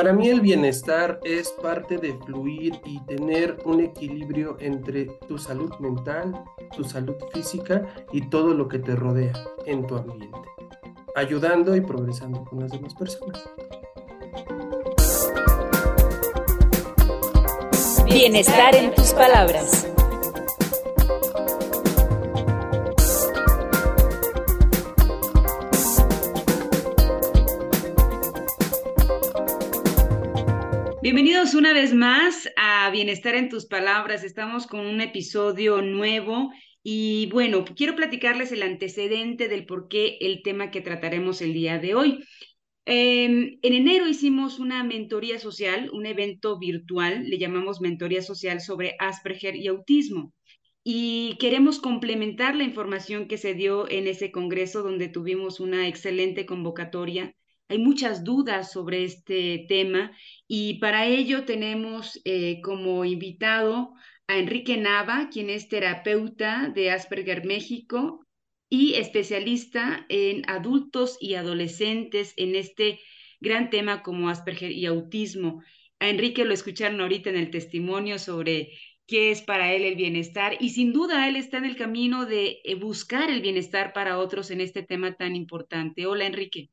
Para mí el bienestar es parte de fluir y tener un equilibrio entre tu salud mental, tu salud física y todo lo que te rodea en tu ambiente, ayudando y progresando con las demás personas. Bienestar en tus palabras. Una vez más a Bienestar en tus palabras. Estamos con un episodio nuevo y bueno, quiero platicarles el antecedente del por qué el tema que trataremos el día de hoy. Em, en enero hicimos una mentoría social, un evento virtual, le llamamos mentoría social sobre Asperger y autismo. Y queremos complementar la información que se dio en ese congreso donde tuvimos una excelente convocatoria hay muchas dudas sobre este tema y para ello tenemos eh, como invitado a Enrique Nava, quien es terapeuta de Asperger México y especialista en adultos y adolescentes en este gran tema como Asperger y autismo. A Enrique lo escucharon ahorita en el testimonio sobre qué es para él el bienestar y sin duda él está en el camino de eh, buscar el bienestar para otros en este tema tan importante. Hola Enrique.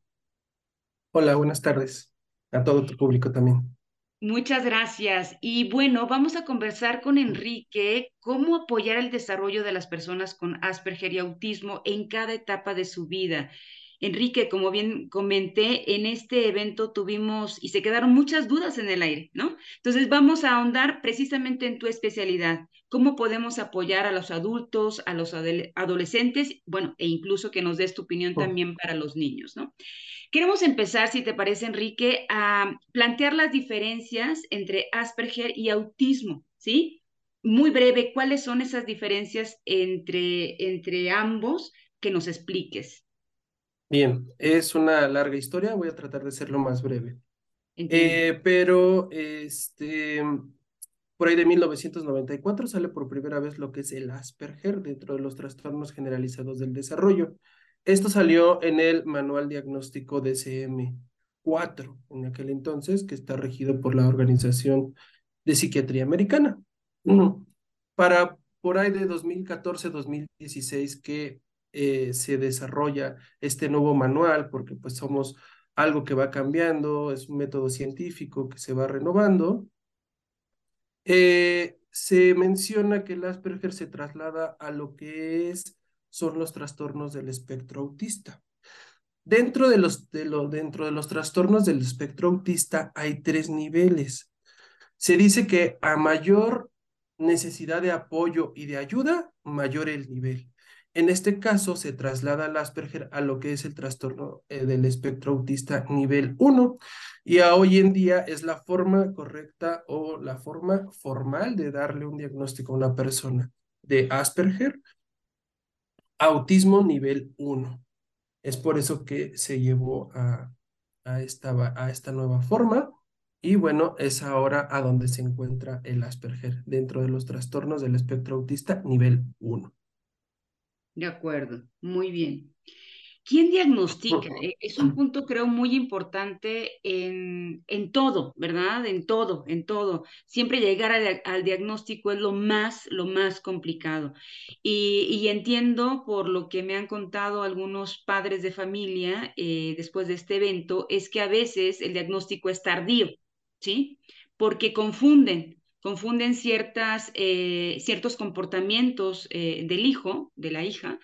Hola, buenas tardes a todo tu público también. Muchas gracias. Y bueno, vamos a conversar con Enrique cómo apoyar el desarrollo de las personas con Asperger y autismo en cada etapa de su vida. Enrique, como bien comenté, en este evento tuvimos y se quedaron muchas dudas en el aire, ¿no? Entonces vamos a ahondar precisamente en tu especialidad, cómo podemos apoyar a los adultos, a los adolescentes, bueno, e incluso que nos des tu opinión oh. también para los niños, ¿no? Queremos empezar, si te parece, Enrique, a plantear las diferencias entre Asperger y autismo, ¿sí? Muy breve, ¿cuáles son esas diferencias entre, entre ambos que nos expliques? Bien, es una larga historia, voy a tratar de ser lo más breve. Eh, pero este, por ahí de 1994 sale por primera vez lo que es el Asperger dentro de los trastornos generalizados del desarrollo. Esto salió en el Manual Diagnóstico DSM-4 en aquel entonces, que está regido por la Organización de Psiquiatría Americana. Para por ahí de 2014-2016 que eh, se desarrolla este nuevo manual, porque pues somos algo que va cambiando, es un método científico que se va renovando. Eh, se menciona que el Asperger se traslada a lo que es son los trastornos del espectro autista. Dentro de los, de dentro de los trastornos del espectro autista hay tres niveles. Se dice que a mayor necesidad de apoyo y de ayuda, mayor el nivel. En este caso se traslada al Asperger a lo que es el trastorno eh, del espectro autista nivel 1 y a hoy en día es la forma correcta o la forma formal de darle un diagnóstico a una persona de Asperger autismo nivel 1. Es por eso que se llevó a, a, esta, a esta nueva forma y bueno, es ahora a donde se encuentra el Asperger dentro de los trastornos del espectro autista nivel 1. De acuerdo, muy bien. ¿Quién diagnostica? Eh, es un punto, creo, muy importante en, en todo, ¿verdad? En todo, en todo. Siempre llegar al diagnóstico es lo más, lo más complicado. Y, y, entiendo por lo que me han contado algunos padres de familia eh, después de este evento, es que a veces el diagnóstico es tardío, ¿sí? Porque confunden, confunden ciertas, eh, ciertos comportamientos del hijo, de la hija,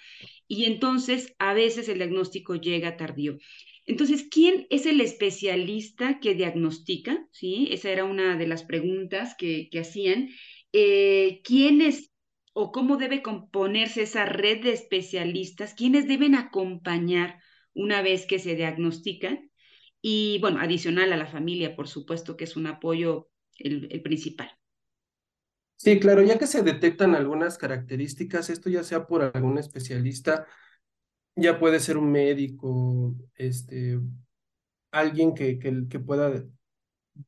y entonces a veces el diagnóstico llega tardío. Entonces, ¿quién es el especialista que diagnostica? ¿Sí? Esa era una de las preguntas que, hacían. Eh, ¿Quién es o cómo debe componerse esa red de especialistas? ¿Quiénes deben acompañar una vez que se diagnostican? Y bueno, adicional a la familia, por supuesto, que es un apoyo el principal. Sí, claro, ya que se detectan algunas características, esto ya sea por algún especialista, ya puede ser un médico, este, alguien que, que, pueda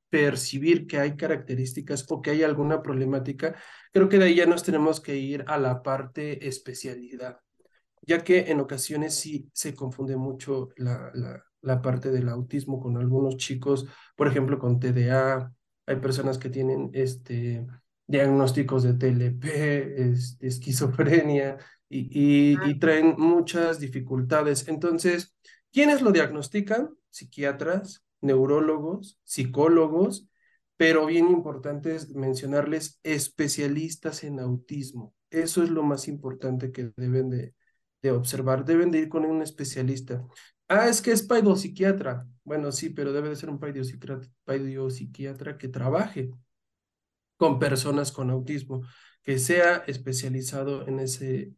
percibir que hay características o que hay alguna problemática, creo que de ahí ya nos tenemos que ir a la parte especialidad, ya que en ocasiones sí se confunde mucho la, la parte del autismo con algunos chicos, por ejemplo, con TDA, hay personas que tienen este, diagnósticos de TLP, esquizofrenia y, y, y traen muchas dificultades. Entonces, ¿quiénes lo diagnostican? Psiquiatras, neurólogos, psicólogos, pero bien importante es mencionarles especialistas en autismo. Eso es lo más importante que deben de, de observar. Deben de ir con un especialista. Ah, es que es psiquiatra. Bueno, sí, pero debe de ser un psiquiatra que trabaje con personas con autismo, que sea especializado en, ese,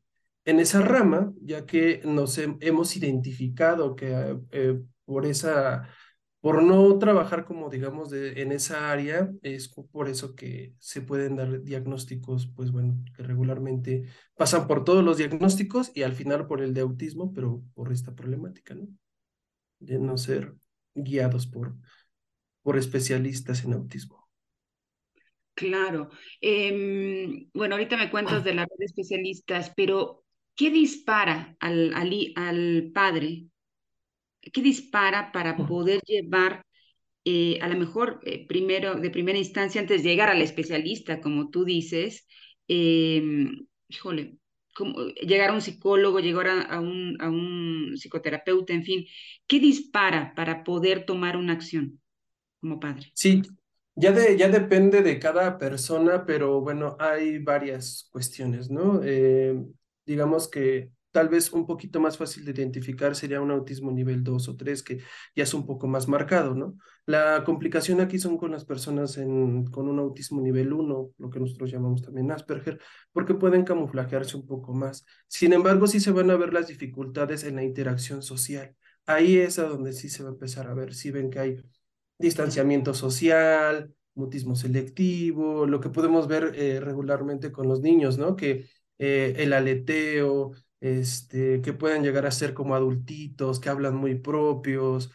en esa rama, ya que nos hemos identificado que eh, por esa por no trabajar como digamos de, en esa área, es por eso que se pueden dar diagnósticos, pues bueno, que regularmente pasan por todos los diagnósticos y al final por el de autismo, pero por esta problemática, ¿no? De no ser guiados por, por especialistas en autismo. Claro. Em, bueno, ahorita me cuentas de la red de especialistas, pero ¿qué dispara al, al, al padre ¿Qué dispara para poder llevar eh, a lo mejor eh, primero, de primera instancia, antes de llegar al especialista, como tú dices, em, híjole, como llegar a un psicólogo, llegar a, un, a un psicoterapeuta, en fin, ¿qué dispara para poder tomar una acción como padre? Sí, ya, ya depende de cada persona, pero bueno, hay varias cuestiones, ¿no? Eh, digamos que tal vez un poquito más fácil de identificar sería un autismo nivel 2 o 3, que ya es un poco más marcado, ¿no? La complicación aquí son con las personas con un autismo nivel 1, lo que nosotros llamamos también Asperger, porque pueden camuflajearse un poco más. Sin embargo, sí se van a ver las dificultades en la interacción social. Ahí es a donde sí se va a empezar a ver, si ven que hay distanciamiento social, mutismo selectivo, lo que podemos ver eh, regularmente con los niños, ¿no? Que eh, el aleteo, este, que pueden llegar a ser como adultitos, que hablan muy propios,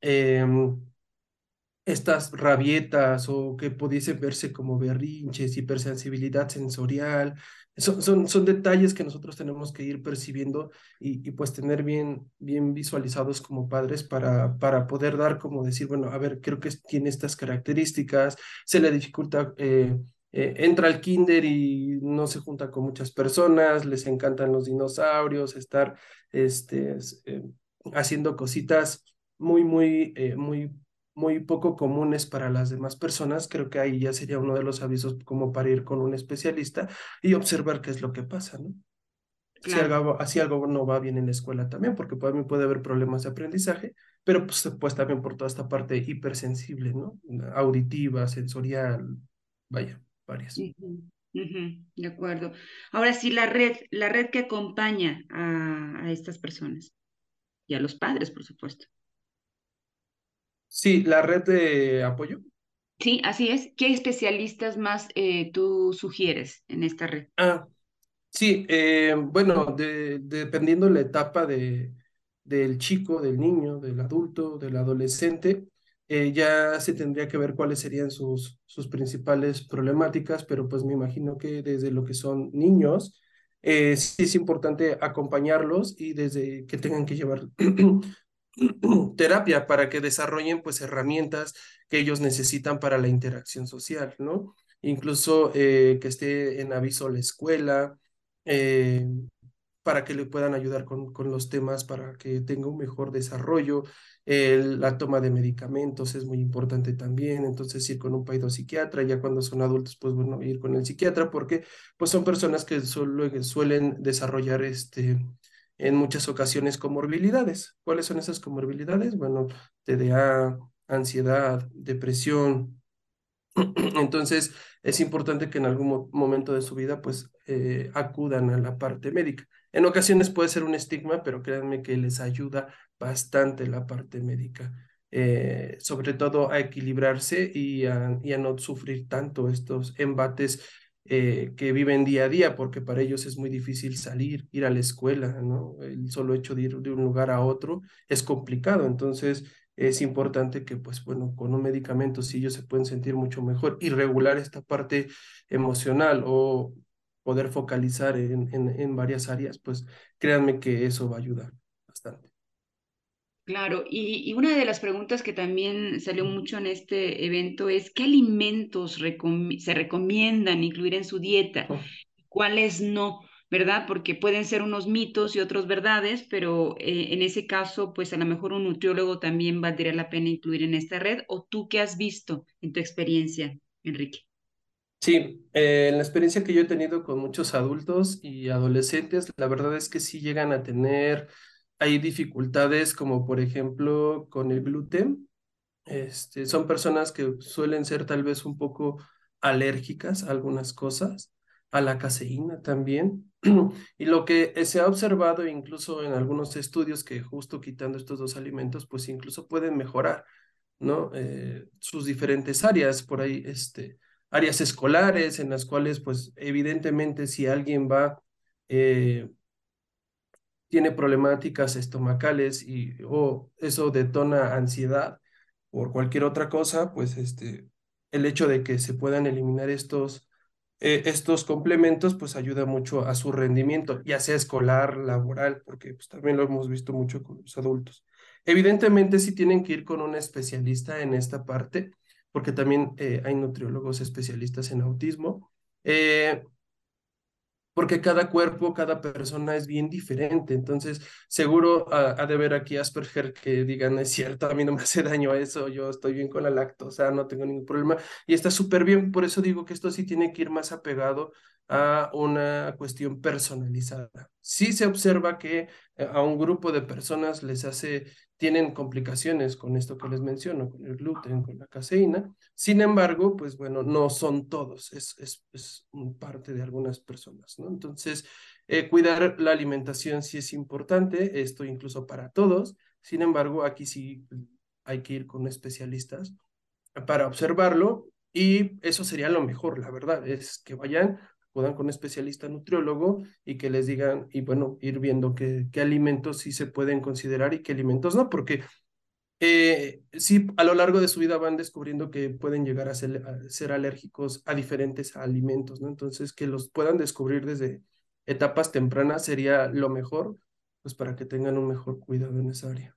em, estas rabietas o que pudiesen verse como berrinches, hipersensibilidad sensorial. Son, son, son detalles que nosotros tenemos que ir percibiendo y, y, pues tener bien, bien visualizados como padres para, para poder dar como decir, bueno, a ver, creo que tiene estas características, se le dificulta eh, eh, entra al kinder y no se junta con muchas personas, les encantan los dinosaurios, estar este, eh, haciendo cositas muy, muy, eh, muy, muy poco comunes para las demás personas. Creo que ahí ya sería uno de los avisos como para ir con un especialista y observar qué es lo que pasa, ¿no? Si, algo, así algo no va bien en la escuela también, porque puede, puede haber problemas de aprendizaje, pero pues, pues también por toda esta parte hipersensible, ¿no? Auditiva, sensorial, vaya varias. de acuerdo. Ahora sí, la red, la red que acompaña a, estas personas y a los padres, por supuesto. Sí, la red de apoyo. Sí, así es. ¿Qué especialistas más eh, tú sugieres en esta red? Ah, sí, eh, bueno, de, dependiendo la etapa de, del chico, del niño, del adulto, del adolescente, eh, ya se tendría que ver cuáles serían sus, sus principales problemáticas, pero pues me imagino que desde lo que son niños, eh, sí es importante acompañarlos y desde que tengan que llevar terapia para que desarrollen pues herramientas que ellos necesitan para la interacción social, ¿no? Incluso eh, que esté en aviso la escuela, para que le puedan ayudar con, con los temas, para que tenga un mejor desarrollo. la toma de medicamentos es muy importante también, entonces ir con un psiquiatra, ya cuando son adultos, pues bueno, ir con el psiquiatra, porque pues son personas que solo, suelen desarrollar este, en muchas ocasiones comorbilidades. ¿Cuáles son esas comorbilidades? Bueno, TDA, ansiedad, depresión. Entonces, es importante que en algún momento de su vida, pues, eh, acudan a la parte médica. En ocasiones puede ser un estigma, pero créanme que les ayuda bastante la parte médica, eh, sobre todo a equilibrarse y a, y a, no sufrir tanto estos embates eh, que viven día a día, porque para ellos es muy difícil salir, ir a la escuela, ¿no? El solo hecho de ir de un lugar a otro es complicado, entonces es importante que, pues bueno, con un medicamento sí ellos se pueden sentir mucho mejor y regular esta parte emocional o poder focalizar en, en, en varias áreas, pues créanme que eso va a ayudar. Claro, y, y, una de las preguntas que también salió mucho en este evento es ¿qué alimentos recom se recomiendan incluir en su dieta? ¿Cuáles no? ¿Verdad? Porque pueden ser unos mitos y otros verdades, pero eh, en ese caso, pues a lo mejor un nutriólogo también valdría la pena incluir en esta red. ¿O tú qué has visto en tu experiencia, Enrique? Sí, eh, en la experiencia que yo he tenido con muchos adultos y adolescentes, la verdad es que sí llegan a tener hay dificultades como por ejemplo con el gluten. Este, son personas que suelen ser tal vez un poco alérgicas a algunas cosas, a la caseína también. Y lo que se ha observado incluso en algunos estudios que justo quitando estos dos alimentos, pues incluso pueden mejorar, ¿no? Eh, sus diferentes áreas, por ahí, este, áreas escolares en las cuales, pues evidentemente si alguien va... Eh, tiene problemáticas estomacales y o eso detona ansiedad por cualquier otra cosa, pues este, el hecho de que se puedan eliminar estos, eh, estos complementos, pues ayuda mucho a su rendimiento, ya sea escolar, laboral, porque pues, también lo hemos visto mucho con los adultos. Evidentemente sí tienen que ir con un especialista en esta parte, porque también eh, hay nutriólogos especialistas en autismo. Eh, porque cada cuerpo, cada persona es bien diferente. Entonces, seguro ha, de ver aquí Asperger que digan, es cierto, a mí no me hace daño eso, yo estoy bien con la lactosa, no tengo ningún problema. Y está súper bien, por eso digo que esto sí tiene que ir más apegado a una cuestión personalizada. Sí se observa que eh, a un grupo de personas les hace tienen complicaciones con esto que les menciono, con el gluten, con la caseína. Sin embargo, pues bueno, no son todos, es, es, es parte de algunas personas, ¿no? Entonces, eh, cuidar la alimentación sí es importante, esto incluso para todos. Sin embargo, aquí sí hay que ir con especialistas para observarlo y eso sería lo mejor, la verdad, es que vayan acudan con un especialista nutriólogo y que les digan, y bueno, ir viendo qué, qué alimentos sí se pueden considerar y qué alimentos no, porque eh, sí, a lo largo de su vida van descubriendo que pueden llegar a ser, a ser, alérgicos a diferentes alimentos, ¿no? Entonces, que los puedan descubrir desde etapas tempranas sería lo mejor, pues para que tengan un mejor cuidado en esa área.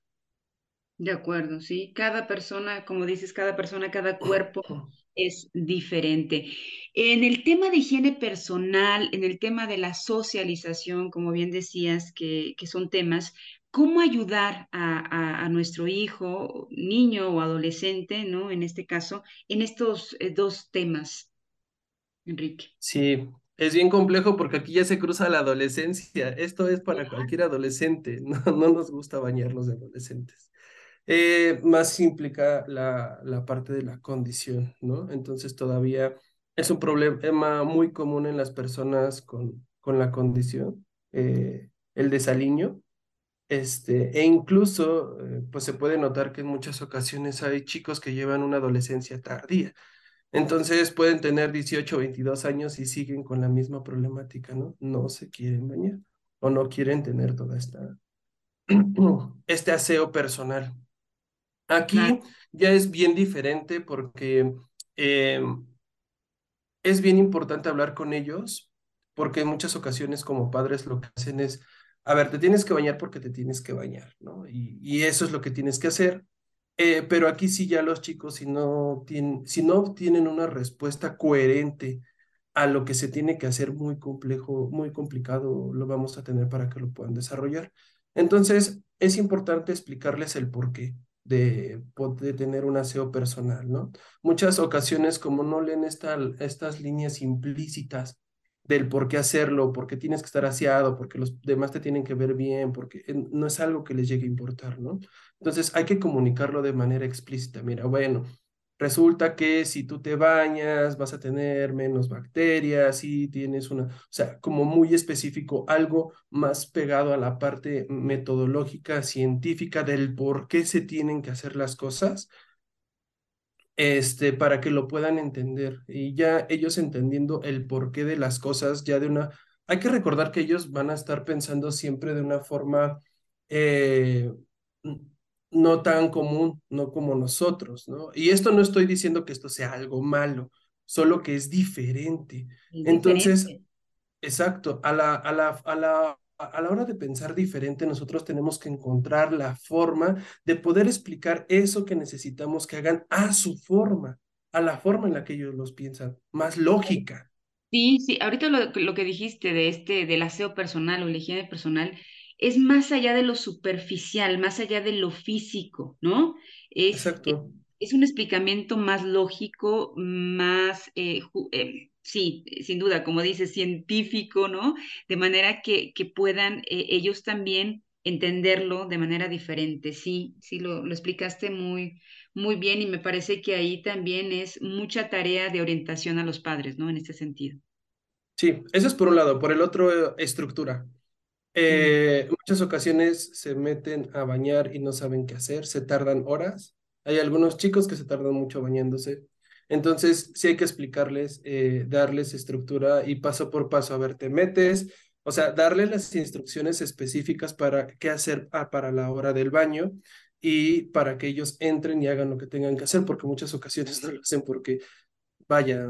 De acuerdo, sí. Cada persona, como dices, cada persona, cada cuerpo es diferente. En el tema de higiene personal, en el tema de la socialización, como bien decías, que, que son temas, ¿cómo ayudar a, a, nuestro hijo, niño o adolescente, ¿no? En este caso, en estos eh, dos temas, Enrique. Sí, es bien complejo porque aquí ya se cruza la adolescencia. Esto es para cualquier adolescente. No, no nos gusta bañarnos de adolescentes. Eh, más implica la, la parte de la condición, ¿no? Entonces todavía es un problema muy común en las personas con, con la condición, eh, el desaliño, este, e incluso eh, pues se puede notar que en muchas ocasiones hay chicos que llevan una adolescencia tardía. Entonces pueden tener 18 o 22 años y siguen con la misma problemática, ¿no? No se quieren bañar o no quieren tener toda esta este aseo personal. Aquí ya es bien diferente porque eh, es bien importante hablar con ellos, porque en muchas ocasiones como padres lo que hacen es, a ver, te tienes que bañar porque te tienes que bañar, ¿no? Y, y eso es lo que tienes que hacer. Eh, pero aquí sí ya los chicos, si no, tienen, si no obtienen una respuesta coherente a lo que se tiene que hacer muy complejo, muy complicado, lo vamos a tener para que lo puedan desarrollar. Entonces, es importante explicarles el por qué de, tener un aseo personal, ¿no? Muchas ocasiones, como no leen esta, estas líneas implícitas del por qué hacerlo, porque tienes que estar aseado, porque los demás te tienen que ver bien, porque no es algo que les llegue a importar, ¿no? Entonces hay que comunicarlo de manera explícita. Mira, bueno, Resulta que si tú te bañas vas a tener menos bacterias y tienes una, o sea, como muy específico, algo más pegado a la parte metodológica, científica del por qué se tienen que hacer las cosas, este, para que lo puedan entender. Y ya ellos entendiendo el porqué de las cosas, ya de una, hay que recordar que ellos van a estar pensando siempre de una forma... Eh, no tan común, no como nosotros, ¿no? Y esto no estoy diciendo que esto sea algo malo, solo que es diferente. Entonces, exacto, a la, a la, a la a la hora de pensar diferente, nosotros tenemos que encontrar la forma de poder explicar eso que necesitamos que hagan a su forma, a la forma en la que ellos los piensan, más lógica. Sí, sí, ahorita lo, lo que dijiste de este, del aseo personal o la higiene personal, es más allá de lo superficial, más allá de lo físico, ¿no? Es, Exacto. Es, un explicamiento más lógico, más, eh, eh, sí, sin duda, como dices, científico, ¿no? De manera que, que puedan eh, ellos también entenderlo de manera diferente. Sí, sí, lo, lo explicaste muy, muy bien y me parece que ahí también es mucha tarea de orientación a los padres, ¿no? En este sentido. Sí, eso es por un lado. Por el otro, estructura. Eh, muchas ocasiones se meten a bañar y no saben qué hacer, se tardan horas. Hay algunos chicos que se tardan mucho bañándose. Entonces, sí hay que explicarles, eh, darles estructura y paso por paso. A ver, te metes, o sea, darles las instrucciones específicas para qué hacer ah, para la hora del baño y para que ellos entren y hagan lo que tengan que hacer, porque muchas ocasiones no lo hacen porque, vaya,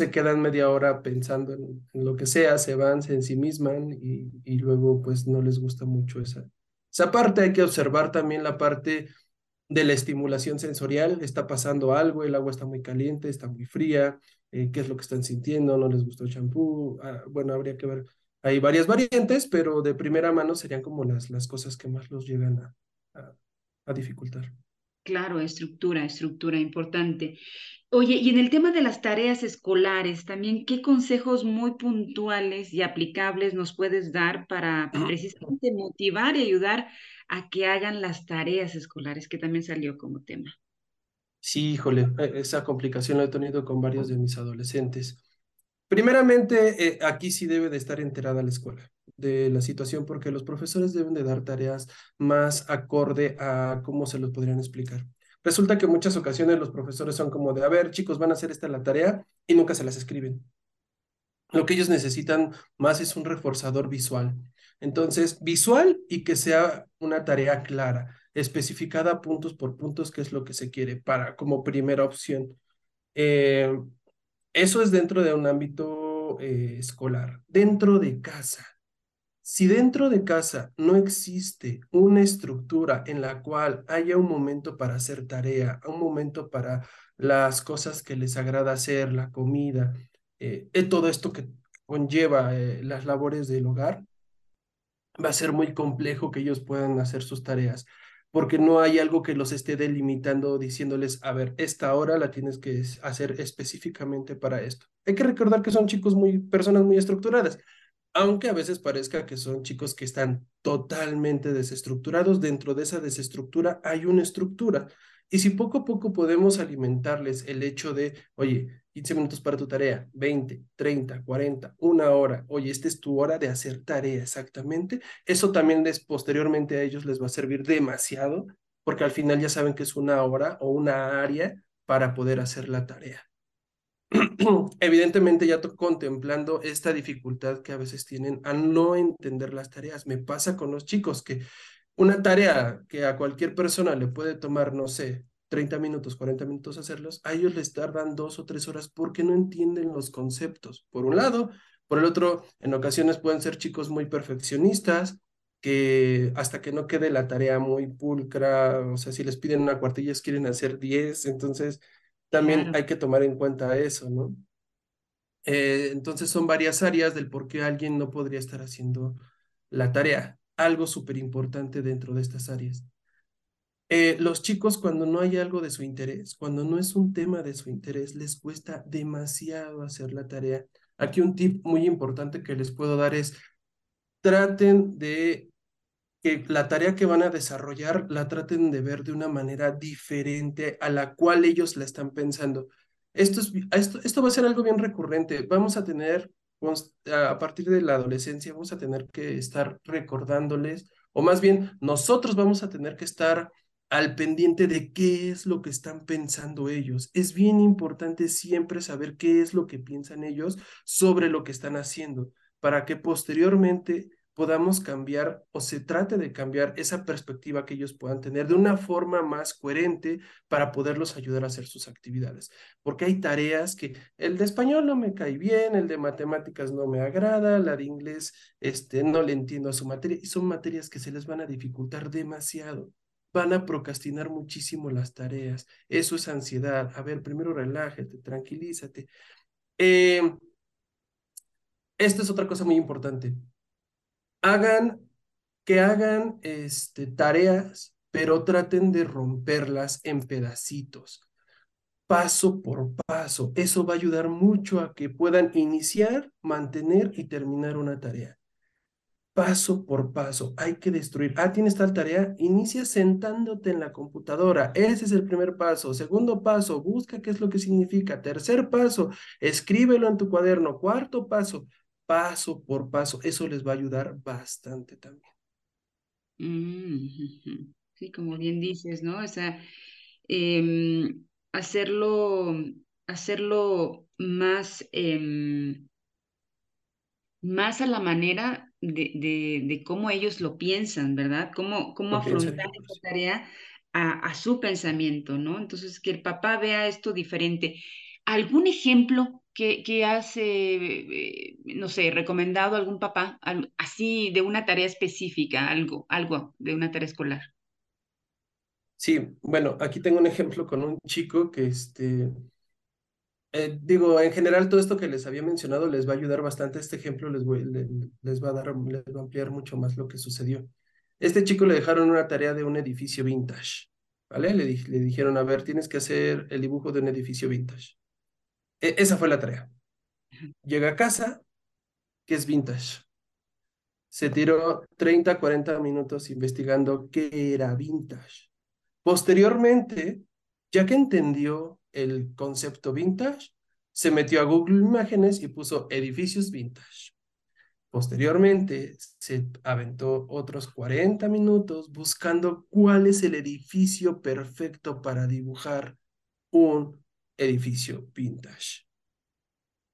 se quedan media hora pensando en, lo que sea, se van, se ensimisman y, y luego pues no les gusta mucho esa, esa parte. Hay que observar también la parte de la estimulación sensorial, está pasando algo, el agua está muy caliente, está muy fría, eh, qué es lo que están sintiendo, no les gustó el champú, ah, bueno, habría que ver, hay varias variantes, pero de primera mano serían como las, las cosas que más los llegan a, a, a dificultar. Claro, estructura, estructura importante. Oye, y en el tema de las tareas escolares, también, ¿qué consejos muy puntuales y aplicables nos puedes dar para precisamente motivar y ayudar a que hagan las tareas escolares, que también salió como tema? Sí, híjole, e, esa complicación la he tenido con varios de mis adolescentes. Primeramente, eh, aquí sí debe de estar enterada la escuela de la situación porque los profesores deben de dar tareas más acorde a cómo se los podrían explicar. Resulta que en muchas ocasiones los profesores son como de, a ver, chicos, van a hacer esta la tarea y nunca se las escriben. Lo que ellos necesitan más es un reforzador visual. Entonces, visual y que sea una tarea clara, especificada puntos por puntos, qué es lo que se quiere para como primera opción. Eh, eso es dentro de un ámbito eh, escolar. Dentro de casa, si dentro de casa no existe una estructura en la cual haya un momento para hacer tarea, un momento para las cosas que les agrada hacer, la comida, eh, eh, todo esto que conlleva eh, las labores del hogar, va a ser muy complejo que ellos puedan hacer sus tareas, porque no hay algo que los esté delimitando diciéndoles, a ver, esta hora la tienes que hacer específicamente para esto. Hay que recordar que son chicos muy, personas muy estructuradas aunque a veces parezca que son chicos que están totalmente desestructurados, dentro de esa desestructura hay una estructura. Y si poco a poco podemos alimentarles el hecho de, oye, 15 minutos para tu tarea, 20, 30, 40, una hora, oye, esta es tu hora de hacer tarea exactamente, eso también les, posteriormente a ellos les va a servir demasiado, porque al final ya saben que es una hora o una área para poder hacer la tarea. evidentemente ya contemplando esta dificultad que a veces tienen a no entender las tareas. Me pasa con los chicos que una tarea que a cualquier persona le puede tomar, no sé, 30 minutos, 40 minutos hacerlos, a ellos les tardan dos o tres horas porque no entienden los conceptos. Por un lado, por el otro, en ocasiones pueden ser chicos muy perfeccionistas que hasta que no quede la tarea muy pulcra, o sea, si les piden una cuartilla, quieren hacer 10, entonces también hay que tomar en cuenta eso, ¿no? Eh, entonces son varias áreas del por qué alguien no podría estar haciendo la tarea. Algo súper importante dentro de estas áreas. Eh, los chicos cuando no hay algo de su interés, cuando no es un tema de su interés, les cuesta demasiado hacer la tarea. Aquí un tip muy importante que les puedo dar es traten de que la tarea que van a desarrollar la traten de ver de una manera diferente a la cual ellos la están pensando. Esto, es, esto, esto va a ser algo bien recurrente. Vamos a tener, a partir de la adolescencia, vamos a tener que estar recordándoles, o más bien nosotros vamos a tener que estar al pendiente de qué es lo que están pensando ellos. Es bien importante siempre saber qué es lo que piensan ellos sobre lo que están haciendo, para que posteriormente podamos cambiar o se trate de cambiar esa perspectiva que ellos puedan tener de una forma más coherente para poderlos ayudar a hacer sus actividades. Porque hay tareas que el de español no me cae bien, el de matemáticas no me agrada, la de inglés este, no le entiendo a su materia y son materias que se les van a dificultar demasiado. Van a procrastinar muchísimo las tareas. Eso es ansiedad. A ver, primero relájate, tranquilízate. Eh, esta es otra cosa muy importante hagan, que hagan este, tareas, pero traten de romperlas en pedacitos, paso por paso. Eso va a ayudar mucho a que puedan iniciar, mantener y terminar una tarea. Paso por paso, hay que destruir. Ah, tienes tal tarea, inicia sentándote en la computadora. Ese es el primer paso. Segundo paso, busca qué es lo que significa. Tercer paso, escríbelo en tu cuaderno. Cuarto paso, paso por paso. Eso les va a ayudar bastante también. Mm, sí, como bien dices, ¿no? O sea, em, hacerlo, hacerlo más, em, más a la manera de, de, cómo ellos lo piensan, ¿verdad? Cómo, cómo afrontar esta tarea a, a, su pensamiento, ¿no? Entonces, que el papá vea esto diferente. ¿Algún ejemplo que, has, eh, no sé, recomendado a algún papá así de una tarea específica, algo, algo de una tarea escolar? Sí, bueno, aquí tengo un ejemplo con un chico que, este, eh, digo, en general todo esto que les había mencionado les va a ayudar bastante. Este ejemplo les, les, va a dar, les va a ampliar mucho más lo que sucedió. Este chico le dejaron una tarea de un edificio vintage, ¿vale? Le, le dijeron, a ver, tienes que hacer el dibujo de un edificio vintage. E, esa fue la tarea. Llega a casa, que es vintage. Se tiró 30, 40 minutos investigando qué era vintage. Posteriormente, ya que entendió el concepto vintage, se metió a Google Imágenes y puso edificios vintage. Posteriormente, se aventó otros 40 minutos buscando cuál es el edificio perfecto para dibujar un edificio vintage.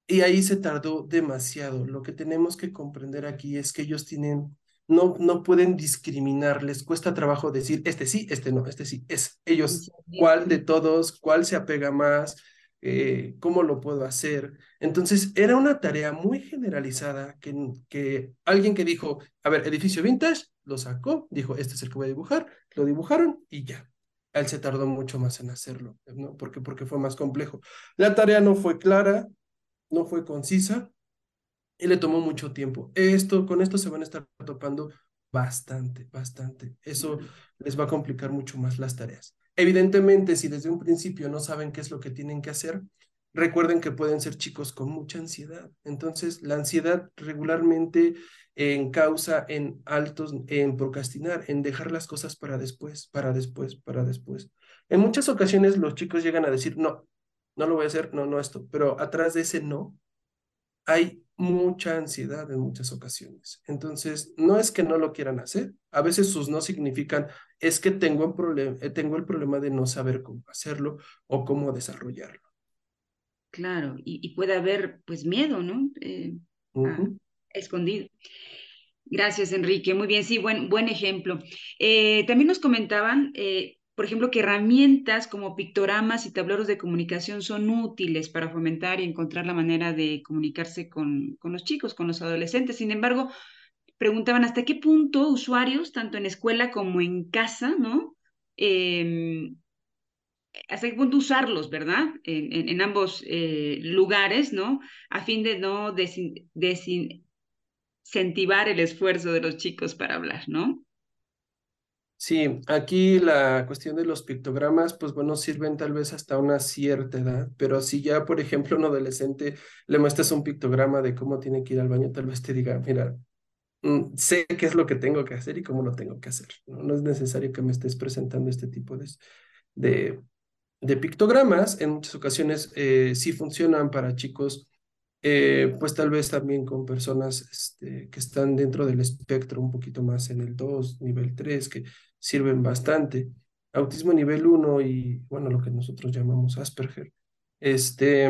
Y ahí se tardó demasiado. Lo que tenemos que comprender aquí es que ellos tienen, no, no pueden discriminar, les cuesta trabajo decir, este sí, este no, este sí, es ellos, cuál de todos, cuál se apega más, eh, cómo lo puedo hacer. Entonces, era una tarea muy generalizada que, que alguien que dijo, a ver, edificio vintage, lo sacó, dijo, este es el que voy a dibujar, lo dibujaron y ya él se tardó mucho más en hacerlo, ¿no? Porque, porque fue más complejo. La tarea no fue clara, no fue concisa y le tomó mucho tiempo. Esto, con esto se van a estar topando bastante, bastante. Eso les va a complicar mucho más las tareas. Evidentemente, si desde un principio no saben qué es lo que tienen que hacer, recuerden que pueden ser chicos con mucha ansiedad. Entonces, la ansiedad regularmente en causa en altos, en procrastinar, en dejar las cosas para después, para después, para después. En muchas ocasiones los chicos llegan a decir, no, no lo voy a hacer, no, no esto, pero atrás de ese no hay mucha ansiedad en muchas ocasiones. Entonces, no es que no lo quieran hacer, a veces sus no significan, es que tengo, un tengo el problema de no saber cómo hacerlo o cómo desarrollarlo. Claro, y, puede haber pues miedo, ¿no? Eh, escondido. Gracias, Enrique. Muy bien, sí, buen, buen ejemplo. Eh, también nos comentaban, eh, por ejemplo, que herramientas como pictogramas y tableros de comunicación son útiles para fomentar y encontrar la manera de comunicarse con, con los chicos, con los adolescentes. Sin embargo, preguntaban hasta qué punto usuarios, tanto en escuela como en casa, ¿no? Em, hasta qué punto usarlos, ¿verdad? En, en, ambos eh, lugares, ¿no? A fin de no desin, incentivar el esfuerzo de los chicos para hablar, ¿no? Sí, aquí la cuestión de los pictogramas, pues bueno, sirven tal vez hasta una cierta edad, pero si ya, por ejemplo, un adolescente le muestras un pictograma de cómo tiene que ir al baño, tal vez te diga, mira, mm, sé qué es lo que tengo que hacer y cómo lo tengo que hacer. No, es necesario que me estés presentando este tipo de, de, de pictogramas. En muchas ocasiones eh, sí funcionan para chicos eh, pues tal vez también con personas este, que están dentro del espectro un poquito más en el 2, nivel 3, que sirven bastante. Autismo nivel 1 y, bueno, lo que nosotros llamamos Asperger. Este,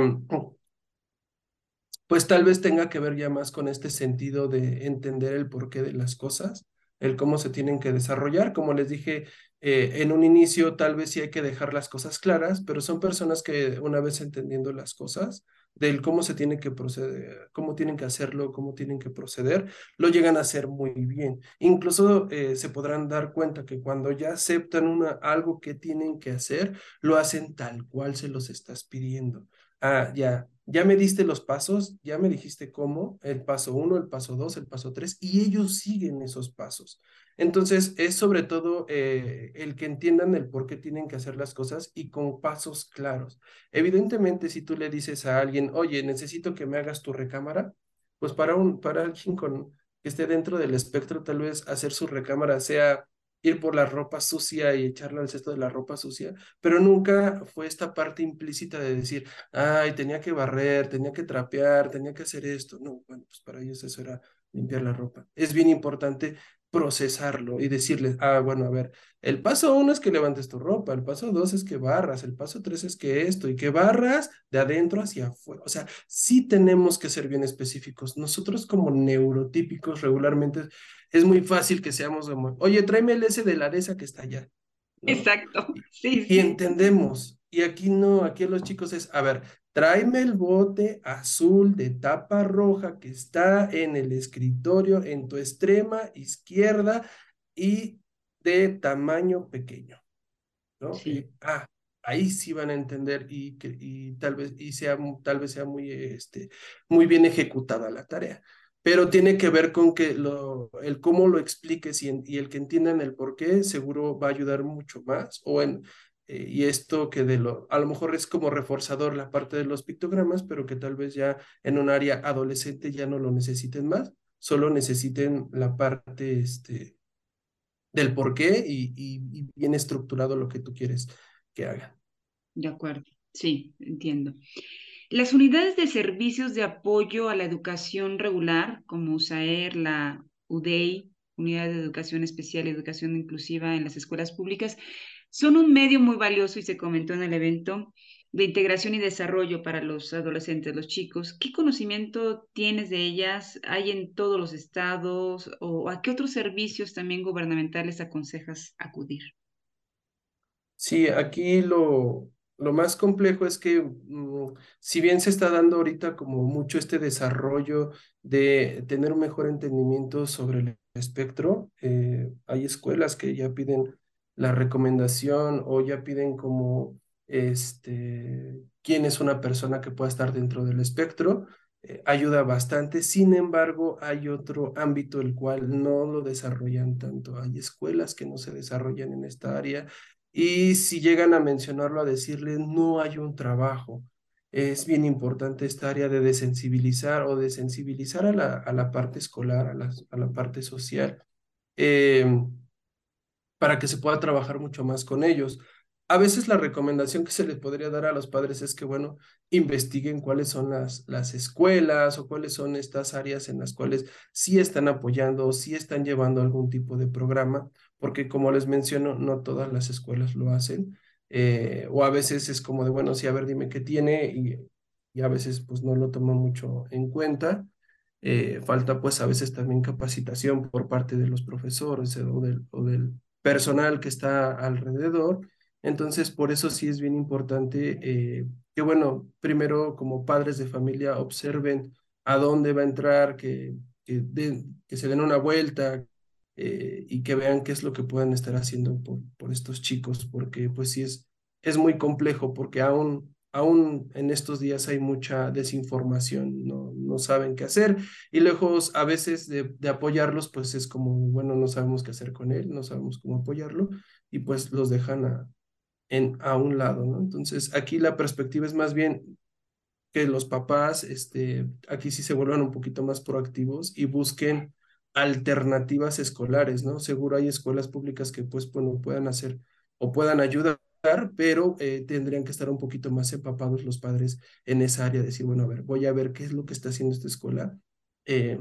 pues tal vez tenga que ver ya más con este sentido de entender el porqué de las cosas, el cómo se tienen que desarrollar. Como les dije eh, en un inicio, tal vez sí hay que dejar las cosas claras, pero son personas que una vez entendiendo las cosas, del cómo se tiene que proceder, cómo tienen que hacerlo, cómo tienen que proceder, lo llegan a hacer muy bien. Incluso eh, se podrán dar cuenta que cuando ya aceptan una, algo que tienen que hacer, lo hacen tal cual se los estás pidiendo. Ah, ya, ya me diste los pasos, ya me dijiste cómo, el paso uno, el paso dos, el paso tres, y ellos siguen esos pasos. Entonces, es sobre todo eh, el que entiendan el por qué tienen que hacer las cosas y con pasos claros. Evidentemente, si tú le dices a alguien, oye, necesito que me hagas tu recámara, pues para, un, para alguien con, que esté dentro del espectro, tal vez hacer su recámara sea ir por la ropa sucia y echarla al cesto de la ropa sucia, pero nunca fue esta parte implícita de decir, ay, tenía que barrer, tenía que trapear, tenía que hacer esto. No, bueno, pues para ellos eso era limpiar la ropa. Es bien importante procesarlo y decirles, ah, bueno, a ver, el paso uno es que levantes tu ropa, el paso dos es que barras, el paso tres es que esto y que barras de adentro hacia afuera. O sea, sí tenemos que ser bien específicos. Nosotros como neurotípicos regularmente es muy fácil que seamos como, oye, tráeme el ese de la esa que está allá. Exacto, sí, Y entendemos. Y aquí no, aquí los chicos es, a ver, tráeme el bote azul de tapa roja que está en el escritorio en tu extrema izquierda y de tamaño pequeño. ¿no? Sí. Ah, ahí sí van a entender y, y tal vez y sea tal vez sea muy este muy bien ejecutada la tarea pero tiene que ver con que lo, el cómo lo expliques y, y el que entiendan el por qué seguro va a ayudar mucho más o en eh, y esto que de lo, a lo mejor es como reforzador la parte de los pictogramas, pero que tal vez ya en un área adolescente ya no lo necesiten más, solo necesiten la parte este, del por qué y, y, bien estructurado lo que tú quieres que hagan. De acuerdo, sí, entiendo. Las unidades de servicios de apoyo a la educación regular, como USAER, la UDEI, Unidad de Educación Especial y Educación Inclusiva en las escuelas públicas, son un medio muy valioso y se comentó en el evento de integración y desarrollo para los adolescentes, los chicos. ¿Qué conocimiento tienes de ellas? ¿Hay en todos los estados? ¿O a qué otros servicios también gubernamentales aconsejas acudir? Sí, aquí lo, lo más complejo es que mm, si bien se está dando ahorita como mucho este desarrollo de tener un mejor entendimiento sobre el espectro, eh, hay escuelas que ya piden la recomendación o ya piden como este, quién es una persona que pueda estar dentro del espectro, eh, ayuda bastante. Sin embargo, hay otro ámbito el cual no lo desarrollan tanto. Hay escuelas que no se desarrollan en esta área y si llegan a mencionarlo, a decirle, no hay un trabajo. Es bien importante esta área de desensibilizar o de sensibilizar a la, a la parte escolar, a la, a la parte social. Eh, para que se pueda trabajar mucho más con ellos. A veces la recomendación que se les podría dar a los padres es que, bueno, investiguen cuáles son las, las escuelas o cuáles son estas áreas en las cuales sí están apoyando o sí están llevando algún tipo de programa, porque como les menciono, no todas las escuelas lo hacen. Eh, o a veces es como de, bueno, sí, a ver, dime qué tiene y, y a veces pues no lo toman mucho en cuenta. Eh, falta pues a veces también capacitación por parte de los profesores del, o del personal que está alrededor. Entonces, por eso sí es bien importante eh, que, bueno, primero como padres de familia observen a dónde va a entrar, que, que, que se den una vuelta eh, y que vean qué es lo que pueden estar haciendo por, por estos chicos, porque pues sí es, es muy complejo, porque aún aún en estos días hay mucha desinformación, no, no saben qué hacer y lejos a veces de, apoyarlos, pues es como, bueno, no sabemos qué hacer con él, no sabemos cómo apoyarlo y pues los dejan a, en, a un lado, ¿no? Entonces aquí la perspectiva es más bien que los papás, este, aquí sí se vuelvan un poquito más proactivos y busquen alternativas escolares, ¿no? Seguro hay escuelas públicas que pues, bueno, puedan hacer o puedan ayudar pero eh, tendrían que estar un poquito más empapados los padres en esa área, decir, bueno, a ver, voy a ver qué es lo que está haciendo esta escuela eh,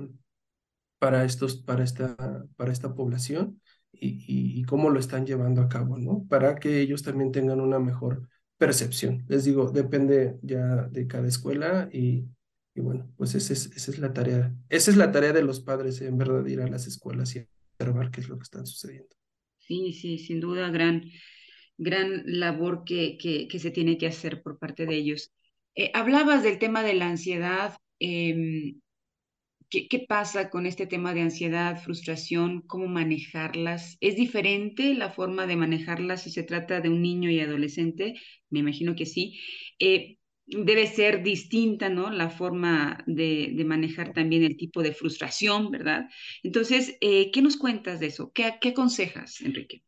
para, estos, para, esta, para esta población y, y, cómo lo están llevando a cabo, ¿no? Para que ellos también tengan una mejor percepción. Les digo, depende ya de cada escuela y, y bueno, pues esa es, esa es la tarea, esa es la tarea de los padres, en verdad, ir a las escuelas y observar qué es lo que está sucediendo. Sí, sí, sin duda, gran, gran labor que, que, se tiene que hacer por parte de ellos. Eh, hablabas del tema de la ansiedad. Eh, ¿qué, ¿Qué pasa con este tema de ansiedad, frustración? ¿Cómo manejarlas? ¿Es diferente la forma de manejarlas si se trata de un niño y adolescente? Me imagino que sí. Eh, debe ser distinta, ¿no? La forma de, de, manejar también el tipo de frustración, ¿verdad? Entonces, eh, ¿qué nos cuentas de eso? ¿Qué, qué aconsejas, Enrique?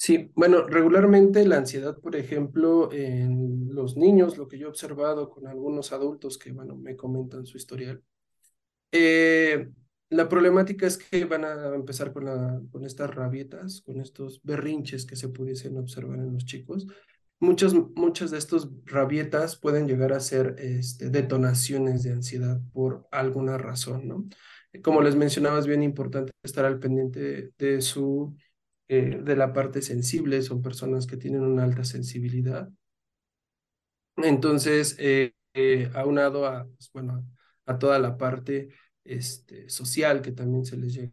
Sí, bueno, regularmente la ansiedad, por ejemplo, en los niños, lo que yo he observado con algunos adultos que, bueno, me comentan su historial, eh, la problemática es que van a empezar con, la, con estas rabietas, con estos berrinches que se pudiesen observar en los chicos. Muchas, muchas de estos rabietas pueden llegar a ser este, detonaciones de ansiedad por alguna razón, ¿no? Como les mencionaba, es bien importante estar al pendiente de su eh, de la parte sensible, son personas que tienen una alta sensibilidad. Entonces, eh, eh, aunado a, pues, bueno, a toda la parte este, social que también se les llega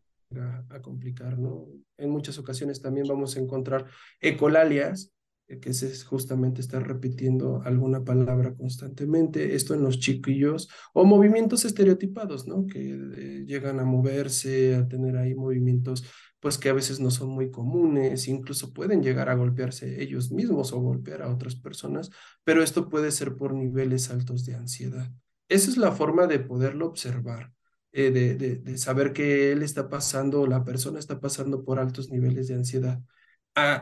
a, a complicar, ¿no? En muchas ocasiones también vamos a encontrar ecolalias, que es justamente estar repitiendo alguna palabra constantemente, esto en los chiquillos, o movimientos estereotipados, ¿no? Que eh, llegan a moverse, a tener ahí movimientos pues que a veces no son muy comunes, incluso pueden llegar a golpearse ellos mismos o golpear a otras personas, pero esto puede ser por niveles altos de ansiedad. Esa es la forma de poderlo observar, eh, de, de, de, saber que él está pasando o la persona está pasando por altos niveles de ansiedad.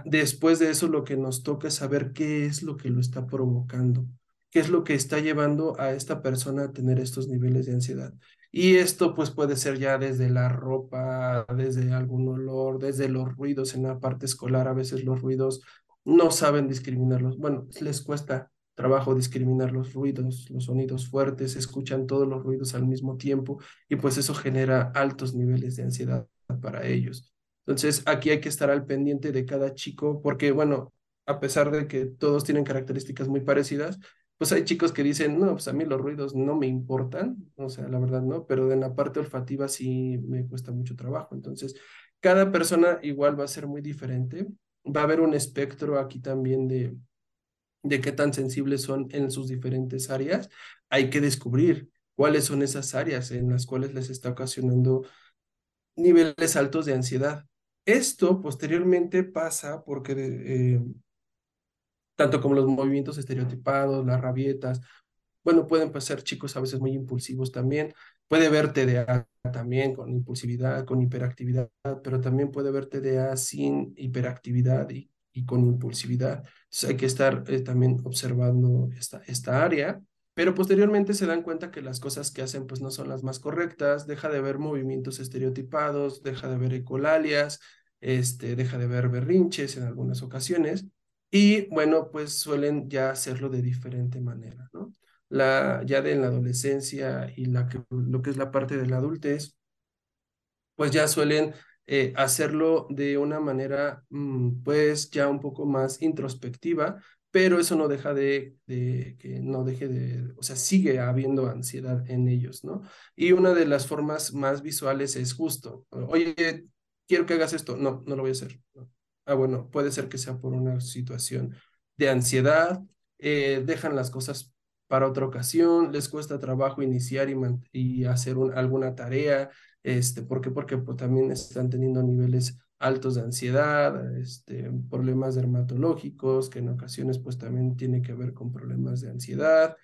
Después de eso, lo que nos toca es saber qué es lo que lo está provocando, qué es lo que está llevando a esta persona a tener estos niveles de ansiedad. Y esto pues puede ser ya desde la ropa, desde algún olor, desde los ruidos en la parte escolar. A veces los ruidos no saben discriminarlos. Bueno, les cuesta trabajo discriminar los ruidos, los sonidos fuertes, escuchan todos los ruidos al mismo tiempo y pues eso genera altos niveles de ansiedad para ellos. Entonces aquí hay que estar al pendiente de cada chico porque bueno, a pesar de que todos tienen características muy parecidas, pues hay chicos que dicen, no, pues a mí los ruidos no me importan, o sea, la verdad no, pero en la parte olfativa sí me cuesta mucho trabajo. Entonces, cada persona igual va a ser muy diferente. Va a haber un espectro aquí también de, de qué tan sensibles son en sus diferentes áreas. Hay que descubrir cuáles son esas áreas en las cuales les está ocasionando niveles altos de ansiedad. Esto posteriormente pasa porque eh, tanto como los movimientos estereotipados, las rabietas. Bueno, pueden ser chicos a veces muy impulsivos también. Puede ver TDA también con impulsividad, con hiperactividad, pero también puede ver TDA sin hiperactividad y, y con impulsividad. Hay que estar eh, también observando esta, esta área, pero posteriormente se dan cuenta que las cosas que hacen pues no son las más correctas, deja de ver movimientos estereotipados, deja de ver ecolalias, este, deja de ver berrinches en algunas ocasiones y bueno, pues suelen ya hacerlo de diferente manera, ¿no? La, ya de la adolescencia y la que, lo que es la parte de la adultez, pues ya suelen eh, hacerlo de una manera, mmm, pues ya un poco más introspectiva, pero eso no deja de, que no deje de, o sea, sigue habiendo ansiedad en ellos, ¿no? Y una de las formas más visuales es justo, oye, quiero que hagas esto, no, no lo voy a hacer, ah, bueno, puede ser que sea por una situación de ansiedad, eh, dejan las cosas para otra ocasión, les cuesta trabajo iniciar y, hacer un, alguna tarea, este, ¿por qué? Porque pues, también están teniendo niveles altos de ansiedad, este, problemas dermatológicos, que en ocasiones pues también tiene que ver con problemas de ansiedad.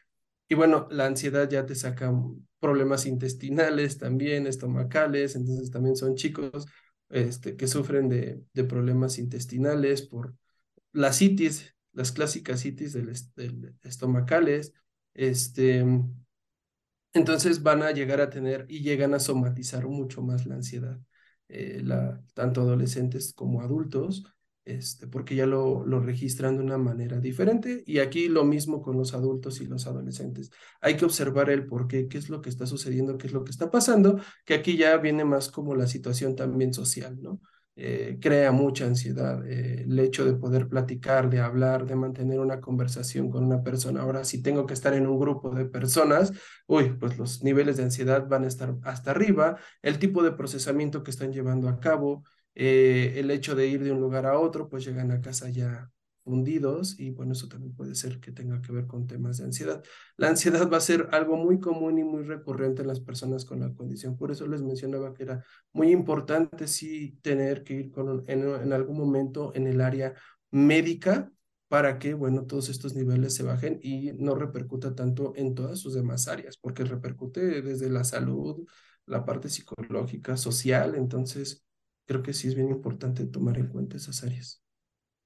Y bueno, la ansiedad ya te saca problemas intestinales también, estomacales, entonces también son chicos este, que sufren de, de, problemas intestinales por la citis, las clásicas citis del, del estomacales, este, entonces van a llegar a tener y llegan a somatizar mucho más la ansiedad, eh, la, tanto adolescentes como adultos, este, porque ya lo, lo registran de una manera diferente. Y aquí lo mismo con los adultos y los adolescentes. Hay que observar el por qué, qué es lo que está sucediendo, qué es lo que está pasando, que aquí ya viene más como la situación también social, ¿no? Eh, crea mucha ansiedad. Eh, el hecho de poder platicar, de hablar, de mantener una conversación con una persona. Ahora, si tengo que estar en un grupo de personas, uy, pues los niveles de ansiedad van a estar hasta arriba, el tipo de procesamiento que están llevando a cabo, eh, el hecho de ir de un lugar a otro, pues llegan a casa ya y bueno, eso también puede ser que tenga que ver con temas de ansiedad. La ansiedad va a ser algo muy común y muy recurrente en las personas con la condición. Por eso les mencionaba que era muy importante sí tener que ir con, en, en algún momento en el área médica para que, bueno, todos estos niveles se bajen y no repercuta tanto en todas sus demás áreas, porque repercute desde la salud, la parte psicológica, social, entonces creo que sí es bien importante tomar en cuenta esas áreas.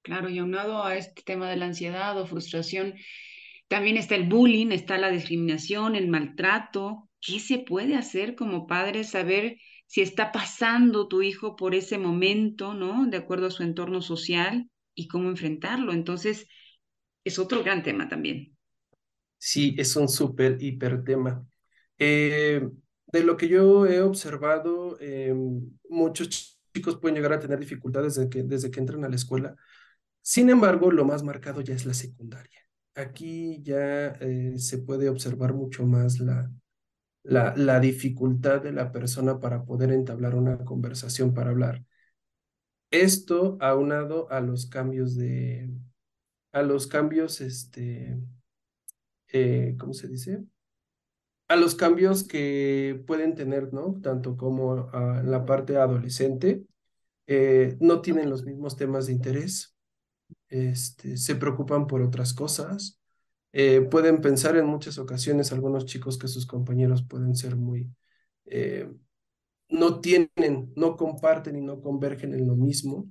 Claro, y aunado a este tema de la ansiedad o frustración, también está el bullying, está la discriminación, el maltrato. ¿Qué se puede hacer como padre? Saber si está pasando tu hijo por ese momento, ¿no? De acuerdo a su entorno social y cómo enfrentarlo. Entonces, es otro gran tema también. Sí, es un súper, hiper tema. Eh, de lo que yo he observado, eh, muchos chicos pueden llegar a tener dificultades desde que, desde que entran a la escuela sin embargo, lo más marcado ya es la secundaria. Aquí ya eh, se puede observar mucho más la, la, la dificultad de la persona para poder entablar una conversación, para hablar. Esto aunado a los cambios de, a los cambios, este, eh, ¿cómo se dice? A los cambios que pueden tener, ¿no? Tanto como en la parte adolescente, eh, no tienen los mismos temas de interés, este, se preocupan por otras cosas. Eh, pueden pensar en muchas ocasiones algunos chicos que sus compañeros pueden ser muy, eh, no tienen, no comparten y no convergen en lo mismo.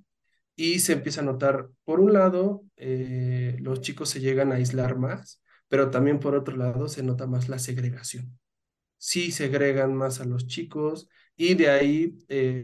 Y se empieza a notar, por un lado, eh, los chicos se llegan a aislar más, pero también por otro lado se nota más la segregación. Sí segregan más a los chicos y de ahí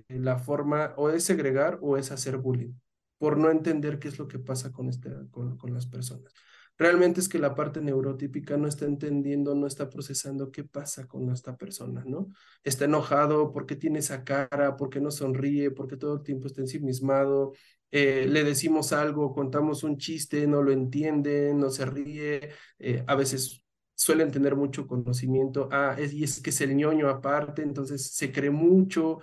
la forma o es segregar o es hacer bullying por no entender qué es lo que pasa con, este, con, con las personas. Realmente es que la parte neurotípica no está entendiendo, no está procesando qué pasa con esta persona, ¿no? Está enojado, ¿por qué tiene esa cara? ¿Por qué no sonríe? ¿Por qué todo el tiempo está ensimismado? Eh, le decimos algo, contamos un chiste, no lo entiende, no se ríe, eh, a veces suelen tener mucho conocimiento, ah, y es que es el ñoño aparte, entonces se cree mucho,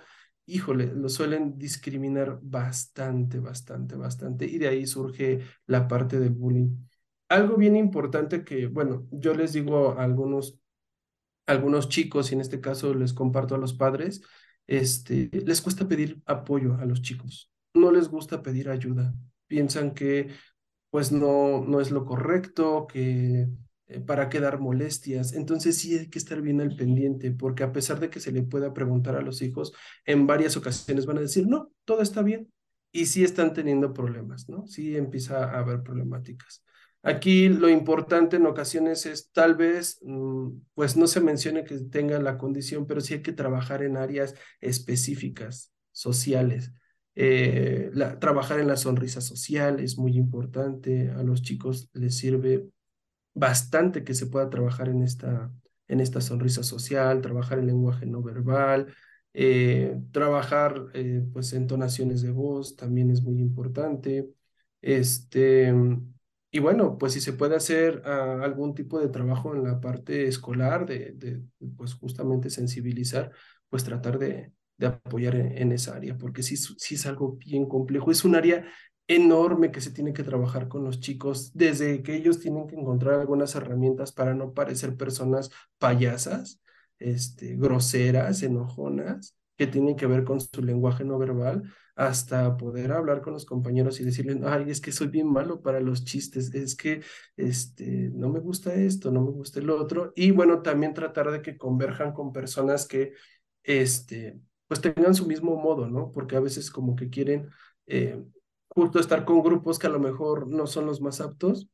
híjole, lo suelen discriminar bastante, bastante, bastante, y de ahí surge la parte del bullying. Algo bien importante que, bueno, yo les digo a algunos, algunos chicos, y en este caso les comparto a los padres, este, les cuesta pedir apoyo a los chicos, no les gusta pedir ayuda, piensan que pues no, no es lo correcto, que para qué dar molestias. Entonces sí hay que estar bien al pendiente, porque a pesar de que se le pueda preguntar a los hijos, en varias ocasiones van a decir, no, todo está bien. Y sí están teniendo problemas, ¿no? Sí empieza a haber problemáticas. Aquí lo importante en ocasiones es tal vez, mm, pues no se mencione que tengan la condición, pero sí hay que trabajar en áreas específicas, sociales. Eh, trabajar en la sonrisa social es muy importante, a los chicos les sirve bastante que se pueda trabajar en esta, en esta sonrisa social, trabajar el lenguaje no verbal, eh, trabajar eh, pues entonaciones de voz también es muy importante. Este, y bueno, pues si se puede hacer ah, algún tipo de trabajo en la parte escolar, de, pues justamente sensibilizar, pues tratar de, de apoyar en, en, esa área, porque sí, sí es algo bien complejo. Es un área enorme que se tiene que trabajar con los chicos, desde que ellos tienen que encontrar algunas herramientas para no parecer personas payasas, este, groseras, enojonas, que tienen que ver con su lenguaje no verbal, hasta poder hablar con los compañeros y decirles, ay, es que soy bien malo para los chistes, es que este, no me gusta esto, no me gusta el otro, y bueno, también tratar de que converjan con personas que, este, pues tengan su mismo modo, ¿no? Porque a veces como que quieren eh, justo estar con grupos que a lo mejor no son los más aptos,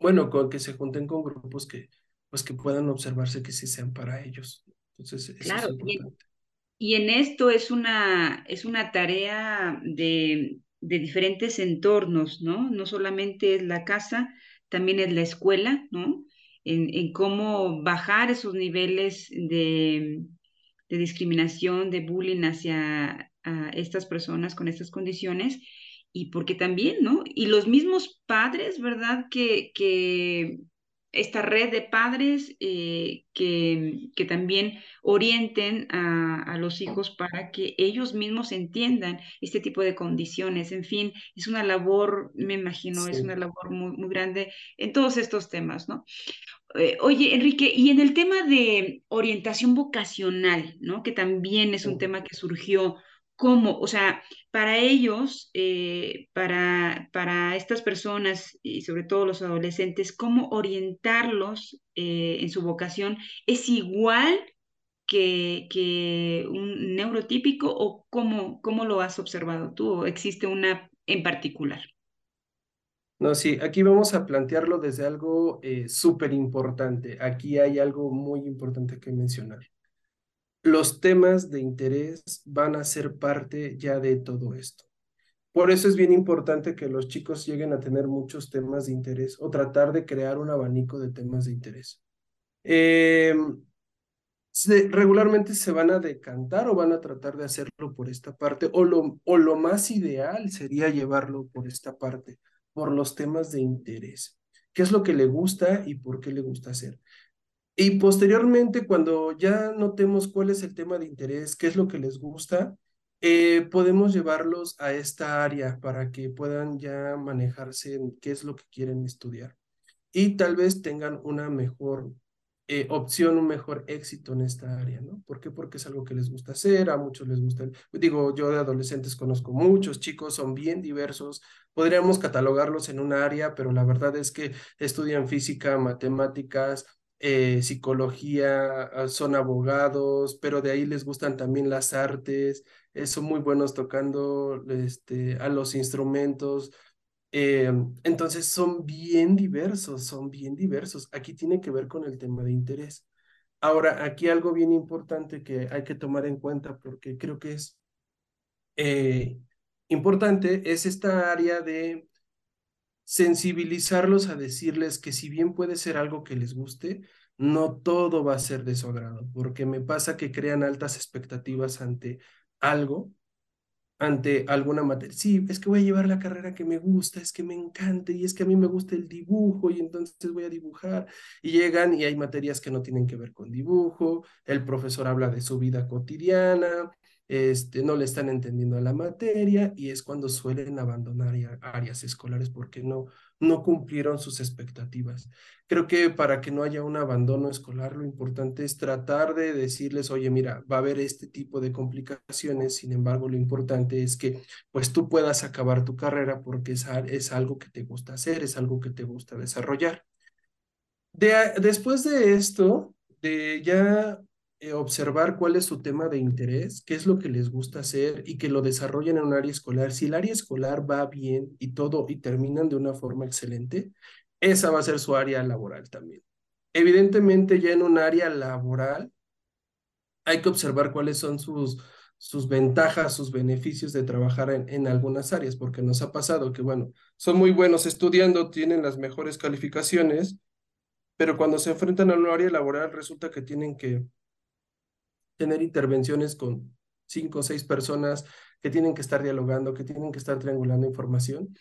bueno, con que se junten con grupos que, pues que puedan observarse que sí sean para ellos. Entonces, eso claro, es importante. Y, en esto es una, es una tarea de, de diferentes entornos, ¿no? No solamente es la casa, también es la escuela, ¿no? En, en cómo bajar esos niveles de, de discriminación, de bullying hacia, a estas personas con estas condiciones y porque también, ¿no? Y los mismos padres, ¿verdad? Que, que esta red de padres eh, que, que, también orienten a, a, los hijos para que ellos mismos entiendan este tipo de condiciones. En fin, es una labor, me imagino, sí. es una labor muy, muy grande en todos estos temas, ¿no? Eh, oye, Enrique, y en el tema de orientación vocacional, ¿no? Que también es un tema que surgió cómo, o sea, para ellos, eh, para, para estas personas y sobre todo los adolescentes, cómo orientarlos eh, en su vocación es igual que, que, un neurotípico o cómo, cómo lo has observado tú o existe una en particular. No, sí, aquí vamos a plantearlo desde algo eh, súper importante. Aquí hay algo muy importante que mencionar los temas de interés van a ser parte ya de todo esto. Por eso es bien importante que los chicos lleguen a tener muchos temas de interés o tratar de crear un abanico de temas de interés. Se, regularmente se van a decantar o van a tratar de hacerlo por esta parte o lo, o lo más ideal sería llevarlo por esta parte, por los temas de interés. ¿Qué es lo que le gusta y por qué le gusta hacer? Y posteriormente, cuando ya notemos cuál es el tema de interés, qué es lo que les gusta, eh, podemos llevarlos a esta área para que puedan ya manejarse en qué es lo que quieren estudiar. Y tal vez tengan una mejor eh, opción, un mejor éxito en esta área, ¿no? ¿Por qué? Porque es algo que les gusta hacer, a muchos les gusta. Digo, yo de adolescentes conozco muchos chicos, son bien diversos. Podríamos catalogarlos en un área, pero la verdad es que estudian física, matemáticas, eh, psicología, ah, son abogados, pero de ahí les gustan también las artes, eh, son muy buenos tocando este, a los instrumentos. Eh, entonces son bien diversos, son bien diversos. Aquí tiene que ver con el tema de interés. Ahora, aquí algo bien importante que hay que tomar en cuenta porque creo que es importante es esta área de sensibilizarlos a decirles que si bien puede ser algo que les guste, no todo va a ser de su agrado, porque me pasa que crean altas expectativas ante algo, ante alguna materia. Sí, es que voy a llevar la carrera que me gusta, es que me encanta y es que a mí me gusta el dibujo y entonces voy a dibujar. Y llegan y hay materias que no tienen que ver con dibujo, el profesor habla de su vida cotidiana, este, no le están entendiendo la materia y es cuando suelen abandonar áreas escolares porque no, no cumplieron sus expectativas. Creo que para que no haya un abandono escolar, lo importante es tratar de decirles, oye, mira, va a haber este tipo de complicaciones, sin embargo, lo importante es que pues tú puedas acabar tu carrera porque es, es algo que te gusta hacer, es algo que te gusta desarrollar. De, después de esto, de ya observar cuál es su tema de interés, qué es lo que les gusta hacer y que lo desarrollen en un área escolar. Si el área escolar va bien y todo y terminan de una forma excelente, esa va a ser su área laboral también. Evidentemente ya en un área laboral hay que observar cuáles son sus, sus ventajas, sus beneficios de trabajar en, en, algunas áreas, porque nos ha pasado que, bueno, son muy buenos estudiando, tienen las mejores calificaciones, pero cuando se enfrentan a un área laboral resulta que tienen que tener intervenciones con cinco o seis personas que tienen que estar dialogando, que tienen que estar triangulando información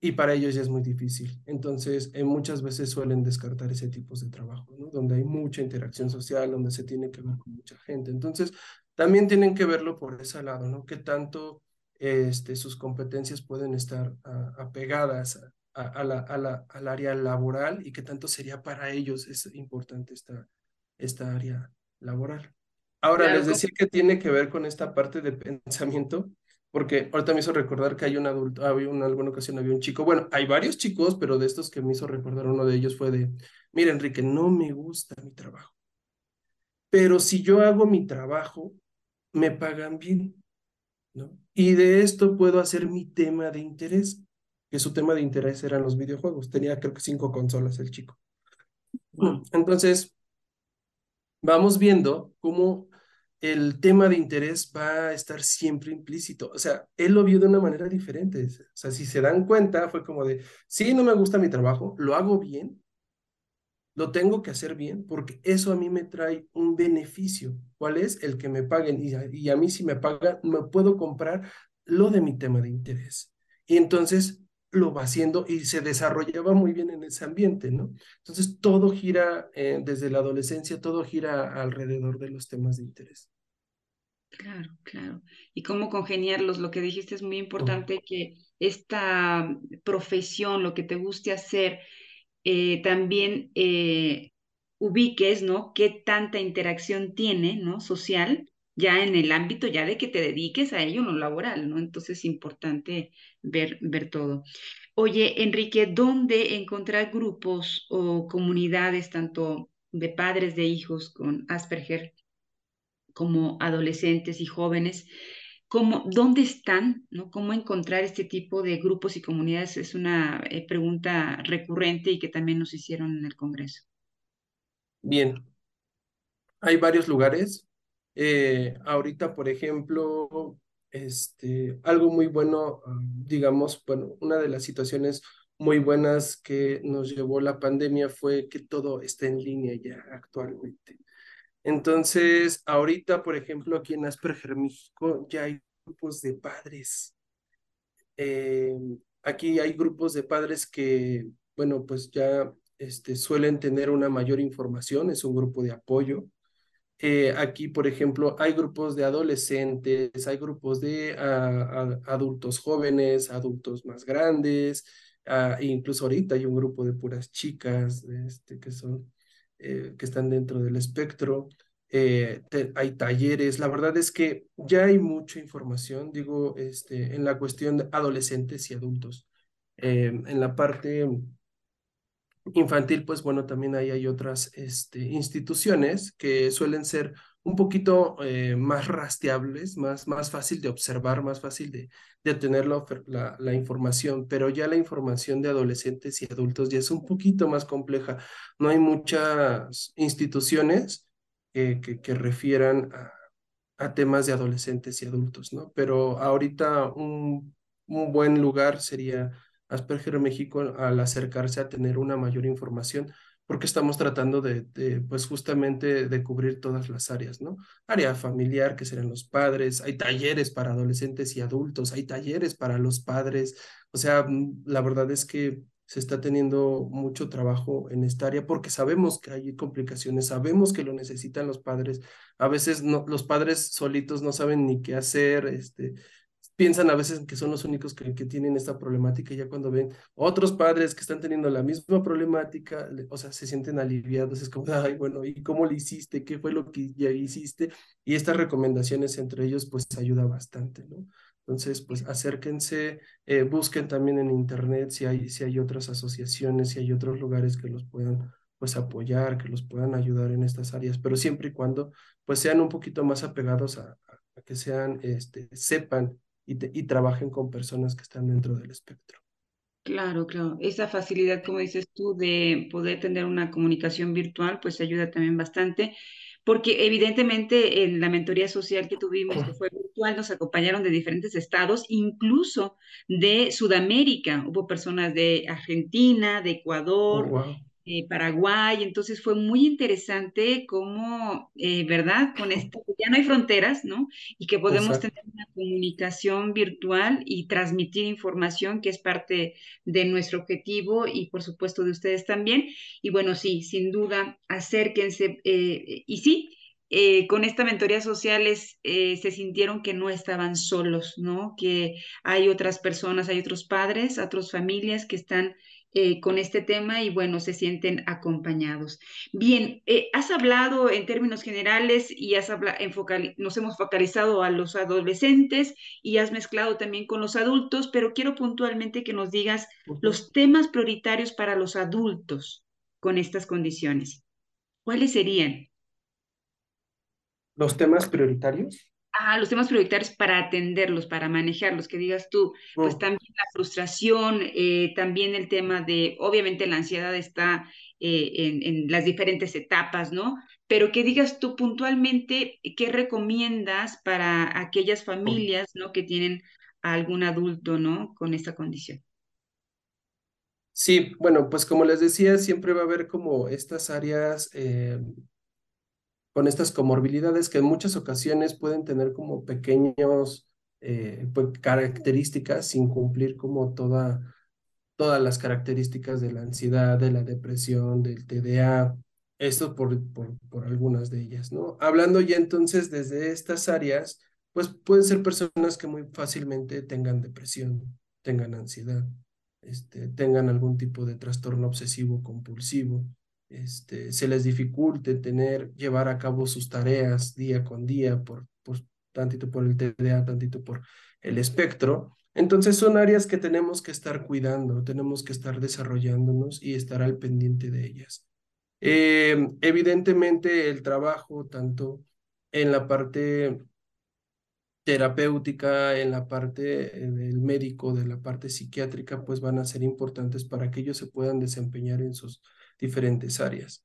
y para ellos ya es muy difícil. Entonces, eh, muchas veces suelen descartar ese tipo de trabajo. Donde hay mucha interacción social, donde se tiene que ver con mucha gente. Entonces, también tienen que verlo por ese lado, ¿no? ¿Qué tanto este, sus competencias pueden estar a, apegadas a, la, la, al área laboral y qué tanto sería para ellos es importante esta, esta área laboral? Ahora, claro, les decía que tiene que ver con esta parte de pensamiento, porque ahorita me hizo recordar que hay un adulto, había una, alguna ocasión había un chico, bueno, hay varios chicos, pero de estos que me hizo recordar uno de ellos fue de, mira Enrique, no me gusta mi trabajo, pero si yo hago mi trabajo, me pagan bien, ¿no? Y de esto puedo hacer mi tema de interés, que su tema de interés eran los videojuegos, tenía creo que cinco consolas el chico. Entonces, vamos viendo cómo el tema de interés va a estar siempre implícito. O sea, él lo vio de una manera diferente. O sea, si se dan cuenta, fue como de, sí, no me gusta mi trabajo, lo hago bien, lo tengo que hacer bien porque eso a mí me trae un beneficio. ¿Cuál es? El que me paguen. Y a, y a mí si me pagan, me puedo comprar lo de mi tema de interés. Y entonces lo va haciendo y se desarrollaba muy bien en ese ambiente, ¿no? Entonces todo gira, eh, desde la adolescencia, todo gira alrededor de los temas de interés. Claro, claro. Y cómo congeniarlos, lo que dijiste es muy importante, que esta profesión, lo que te guste hacer, eh, también eh, ubiques, ¿no? Qué tanta interacción tiene, ¿no? Social, ya en el ámbito ya de que te dediques a ello, no laboral, ¿no? Entonces es importante ver, ver todo. Oye, Enrique, ¿dónde encontrar grupos o comunidades, tanto de padres de hijos con Asperger como adolescentes y jóvenes, ¿cómo, ¿dónde están? ¿no? ¿Cómo encontrar este tipo de grupos y comunidades? Es una eh, pregunta recurrente y que también nos hicieron en el Congreso. Bien, hay varios lugares. Eh, ahorita, por ejemplo, este, algo muy bueno, digamos, bueno, una de las situaciones muy buenas que nos llevó la pandemia fue que todo está en línea ya actualmente. Entonces, ahorita, por ejemplo, aquí en Asperger, México, ya hay grupos de padres. Eh, aquí hay grupos de padres que, bueno, pues ya este, suelen tener una mayor información, es un grupo de apoyo. Eh, aquí, por ejemplo, hay grupos de adolescentes, hay grupos de adultos jóvenes, adultos más grandes, ah, incluso ahorita hay un grupo de puras chicas este, que son eh, que están dentro del espectro. Eh, hay talleres, la verdad es que ya hay mucha información, digo, este, en la cuestión de adolescentes y adultos. En la parte infantil, pues bueno, también ahí hay otras este, instituciones que suelen ser un poquito eh, más rastreables, más, más fácil de observar, más fácil de, de la, la, información, pero ya la información de adolescentes y adultos ya es un poquito más compleja. No hay muchas instituciones que, que, que refieran a, a, temas de adolescentes y adultos, ¿no? Pero ahorita un, un buen lugar sería Asperger México al acercarse a tener una mayor información porque estamos tratando de, pues justamente de cubrir todas las áreas, ¿no? Área familiar, que serán los padres, hay talleres para adolescentes y adultos, hay talleres para los padres, o sea, mm, la verdad es que se está teniendo mucho trabajo en esta área porque sabemos que hay complicaciones, sabemos que lo necesitan los padres, a veces no, los padres solitos no saben ni qué hacer, este, piensan a veces que son los únicos que, que, tienen esta problemática y ya cuando ven otros padres que están teniendo la misma problemática, o sea, se sienten aliviados, es como, ay, bueno, ¿y cómo le hiciste? ¿Qué fue lo que ya hiciste? Y estas recomendaciones entre ellos, pues ayuda bastante, ¿no? Entonces, pues acérquense, eh, busquen también en internet si hay, si hay otras asociaciones, si hay otros lugares que los puedan pues apoyar, que los puedan ayudar en estas áreas, pero siempre y cuando pues sean un poquito más apegados a, a que sean, este, sepan y, trabajen con personas que están dentro del espectro. Claro, claro. Esa facilidad, como dices tú, de poder tener una comunicación virtual, pues ayuda también bastante, porque evidentemente en la mentoría social que tuvimos, que fue virtual, nos acompañaron de diferentes estados, incluso de Sudamérica. Hubo personas de Argentina, de Ecuador, oh, eh, Paraguay, entonces fue muy interesante cómo, eh, ¿verdad? Con esto ya no hay fronteras, ¿no? Y que podemos tener una comunicación virtual y transmitir información que es parte de nuestro objetivo y por supuesto de ustedes también. Y bueno, sí, sin duda, acérquense. Eh, y sí, con esta mentoría sociales se sintieron que no estaban solos, ¿no? Que hay otras personas, hay otros padres, otras familias que están eh, con este tema y bueno, se sienten acompañados. Bien, eh, has hablado en términos generales y has nos hemos focalizado a los adolescentes y has mezclado también con los adultos, pero quiero puntualmente que nos digas los temas prioritarios para los adultos con estas condiciones. ¿Cuáles serían? ¿Los temas prioritarios? Ah, los temas prioritarios para atenderlos, para manejarlos, que digas tú, pues también la frustración, eh, también el tema de, obviamente la ansiedad está eh, en, en, las diferentes etapas, ¿no? Pero que digas tú puntualmente qué recomiendas para aquellas familias, ¿no? Que tienen a algún adulto, ¿no? Con esta condición. Sí, bueno, pues como les decía, siempre va a haber como estas áreas eh, con estas comorbilidades que en muchas ocasiones pueden tener como pequeños eh, pues, características sin cumplir como toda, todas las características de la ansiedad, de la depresión, del TDA, esto por, por, por algunas de ellas, ¿no? Hablando ya entonces desde estas áreas, pues pueden ser personas que muy fácilmente tengan depresión, tengan ansiedad, este, tengan algún tipo de trastorno obsesivo compulsivo, este, se les dificulte tener, llevar a cabo sus tareas día con día, por, por tantito por el TDA, tantito por el espectro. Entonces son áreas que tenemos que estar cuidando, tenemos que estar desarrollándonos y estar al pendiente de ellas. Eh, evidentemente el trabajo tanto en la parte terapéutica, en la parte eh, del médico, de la parte psiquiátrica, pues van a ser importantes para que ellos se puedan desempeñar en sus diferentes áreas.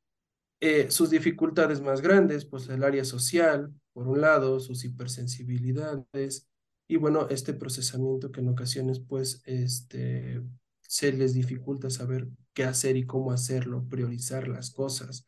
Eh, sus dificultades más grandes, pues el área social, por un lado, sus hipersensibilidades y bueno, este procesamiento que en ocasiones pues este, se les dificulta saber qué hacer y cómo hacerlo, priorizar las cosas.